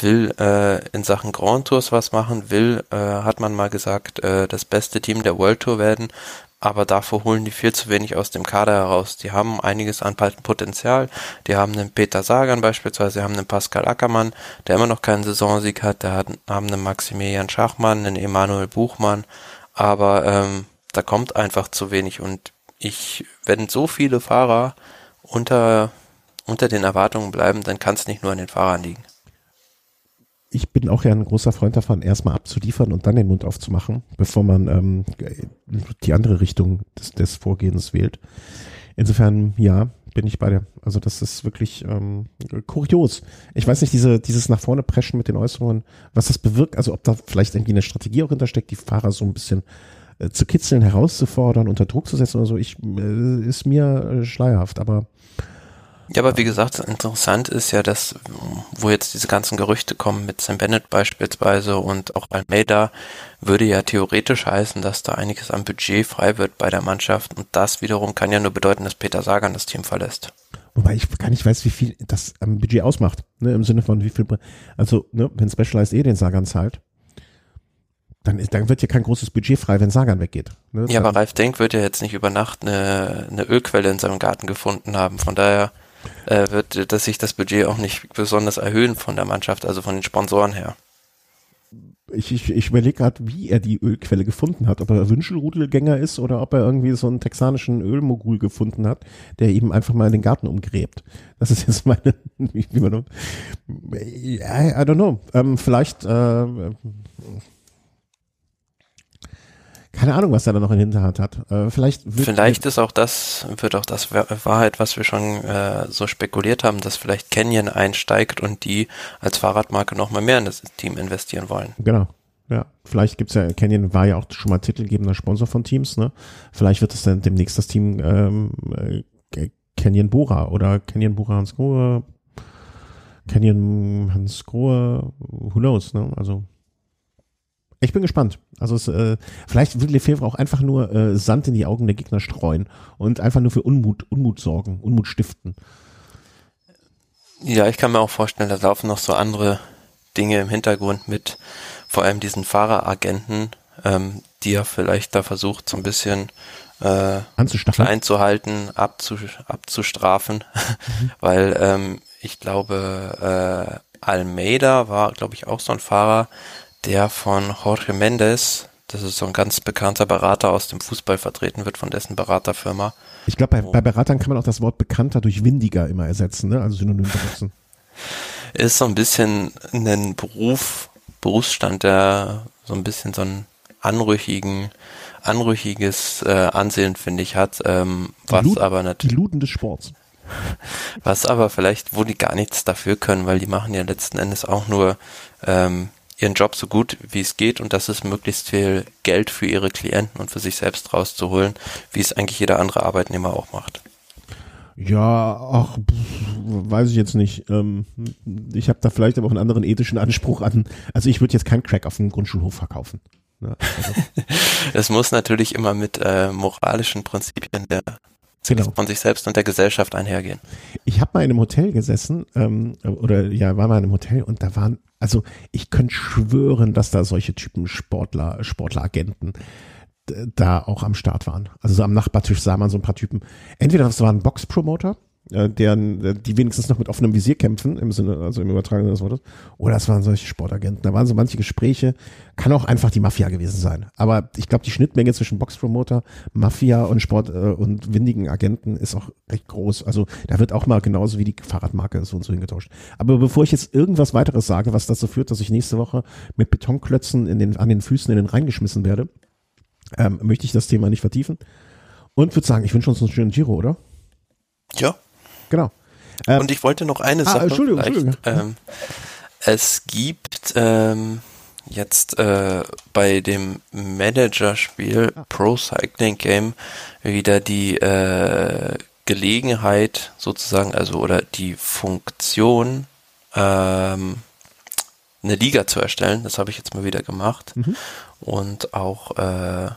will äh, in Sachen Grand Tours was machen, will, äh, hat man mal gesagt, äh, das beste Team der World Tour werden, aber dafür holen die viel zu wenig aus dem Kader heraus. Die haben einiges an Potenzial. Die haben einen Peter Sagan beispielsweise, die haben einen Pascal Ackermann, der immer noch keinen Saisonsieg hat. Der hat, haben einen Maximilian Schachmann, einen Emanuel Buchmann, aber ähm, da kommt einfach zu wenig. Und ich, wenn so viele Fahrer unter unter den Erwartungen bleiben, dann kann es nicht nur an den Fahrern liegen ich bin auch ja ein großer Freund davon, erstmal abzuliefern und dann den Mund aufzumachen, bevor man ähm, die andere Richtung des, des Vorgehens wählt. Insofern, ja, bin ich bei dir. Also das ist wirklich ähm, kurios. Ich weiß nicht, diese, dieses nach vorne preschen mit den Äußerungen, was das bewirkt, also ob da vielleicht irgendwie eine Strategie auch hintersteckt, die Fahrer so ein bisschen äh, zu kitzeln, herauszufordern, unter Druck zu setzen oder so, ich, äh, ist mir äh, schleierhaft, aber ja, aber wie gesagt, interessant ist ja, dass, wo jetzt diese ganzen Gerüchte kommen mit Sam Bennett beispielsweise und auch Almeida, würde ja theoretisch heißen, dass da einiges am Budget frei wird bei der Mannschaft und das wiederum kann ja nur bedeuten, dass Peter Sagan das Team verlässt. Wobei ich gar nicht weiß, wie viel das am Budget ausmacht, ne, im Sinne von wie viel, also, ne, wenn Specialized eh den Sagan zahlt, dann, ist, dann wird ja kein großes Budget frei, wenn Sagan weggeht. Ne? Ja, aber Ralf Denk wird ja jetzt nicht über Nacht eine, eine Ölquelle in seinem Garten gefunden haben, von daher äh, wird dass sich das Budget auch nicht besonders erhöhen von der Mannschaft, also von den Sponsoren her. Ich, ich, ich überlege gerade, wie er die Ölquelle gefunden hat. Ob er Wünschelrudelgänger ist oder ob er irgendwie so einen texanischen Ölmogul gefunden hat, der eben einfach mal in den Garten umgräbt. Das ist jetzt meine, wie, man, I don't know. Ähm, vielleicht, äh, keine Ahnung, was er da noch in Hinterhand hat. Äh, vielleicht vielleicht ist auch das, wird auch das Wahrheit, was wir schon äh, so spekuliert haben, dass vielleicht Canyon einsteigt und die als Fahrradmarke nochmal mehr in das Team investieren wollen. Genau. Ja, vielleicht gibt's ja, Canyon war ja auch schon mal titelgebender Sponsor von Teams, ne? Vielleicht wird es dann demnächst das Team ähm, äh, Canyon Bora oder Canyon Bora Hans Grohe, Canyon Hans Grohe, who knows, ne? Also ich bin gespannt. Also es, äh, vielleicht will Lefebvre auch einfach nur äh, Sand in die Augen der Gegner streuen und einfach nur für Unmut, Unmut sorgen, Unmut stiften. Ja, ich kann mir auch vorstellen, da laufen noch so andere Dinge im Hintergrund mit, vor allem diesen Fahreragenten, ähm, die er vielleicht da versucht, so ein bisschen äh, klein zu halten, abzu, abzustrafen, mhm. weil ähm, ich glaube, äh, Almeida war, glaube ich, auch so ein Fahrer, der von Jorge Mendes, das ist so ein ganz bekannter Berater aus dem Fußball vertreten wird, von dessen Beraterfirma. Ich glaube, bei, bei, Beratern kann man auch das Wort bekannter durch windiger immer ersetzen, ne? also synonym benutzen. Ist so ein bisschen ein Beruf, Berufsstand, der so ein bisschen so ein anrüchigen, anrüchiges äh, Ansehen, finde ich, hat, ähm, was Lud, aber natürlich. Die Luden des Sports. Was aber vielleicht, wo die gar nichts dafür können, weil die machen ja letzten Endes auch nur ähm, ihren Job so gut wie es geht und das ist möglichst viel Geld für ihre Klienten und für sich selbst rauszuholen, wie es eigentlich jeder andere Arbeitnehmer auch macht. Ja, ach, weiß ich jetzt nicht. Ähm, ich habe da vielleicht aber auch einen anderen ethischen Anspruch an. Also ich würde jetzt keinen Crack auf dem Grundschulhof verkaufen. Ne? Es muss natürlich immer mit äh, moralischen Prinzipien der Genau. von sich selbst und der Gesellschaft einhergehen. Ich habe mal in einem Hotel gesessen, ähm, oder ja, war mal in einem Hotel und da waren, also ich könnte schwören, dass da solche Typen Sportler, Sportleragenten da auch am Start waren. Also so am Nachbartisch sah man so ein paar Typen. Entweder das waren Boxpromoter, äh, deren, die wenigstens noch mit offenem Visier kämpfen, im Sinne, also im Übertragenen des Wortes, oder es waren solche Sportagenten. Da waren so manche Gespräche, kann auch einfach die Mafia gewesen sein. Aber ich glaube, die Schnittmenge zwischen Boxpromoter, Mafia und Sport äh, und windigen Agenten ist auch recht groß. Also da wird auch mal genauso wie die Fahrradmarke so und so hingetauscht. Aber bevor ich jetzt irgendwas weiteres sage, was dazu führt, dass ich nächste Woche mit Betonklötzen in den, an den Füßen in den Rhein geschmissen werde, ähm, möchte ich das Thema nicht vertiefen. Und würde sagen, ich wünsche uns einen schönen Giro, oder? Ja. Genau. Ähm, Und ich wollte noch eine ah, Sache Entschuldigung. Entschuldigung. Ähm, es gibt ähm, jetzt äh, bei dem Managerspiel Ah. Pro Cycling Game wieder die äh, Gelegenheit sozusagen, also oder die Funktion, ähm, eine Liga zu erstellen. Das habe ich jetzt mal wieder gemacht. Mhm. Und auch äh,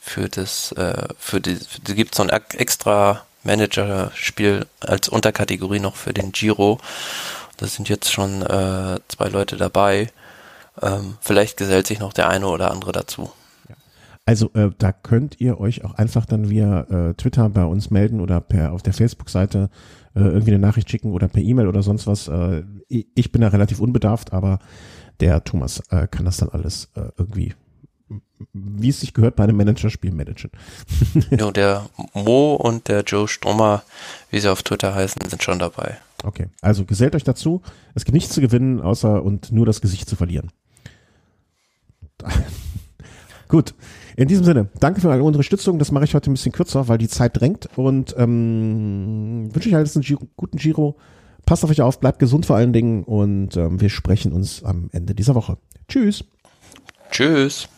für das, äh, für die, da gibt es so ein ex- extra Manager-Spiel als Unterkategorie noch für den Giro. Da sind jetzt schon äh, zwei Leute dabei. Ähm, vielleicht gesellt sich noch der eine oder andere dazu. Also äh, da könnt ihr euch auch einfach dann via äh, Twitter bei uns melden oder per auf der Facebook-Seite äh, irgendwie eine Nachricht schicken oder per E-Mail oder sonst was. Äh, ich, bin da relativ unbedarft, aber der Thomas äh, kann das dann alles äh, irgendwie, wie es sich gehört, bei einem Managerspiel managen. ja, der Mo und der Joe Strummer, wie sie auf Twitter heißen, sind schon dabei. Okay, also gesellt euch dazu. Es gibt nichts zu gewinnen, außer und nur das Gesicht zu verlieren. Gut. In diesem Sinne, danke für eure Unterstützung. Das mache ich heute ein bisschen kürzer, weil die Zeit drängt. Und ähm, wünsche euch alles einen Giro, guten Giro. Passt auf euch auf, bleibt gesund vor allen Dingen und ähm, wir sprechen uns am Ende dieser Woche. Tschüss. Tschüss.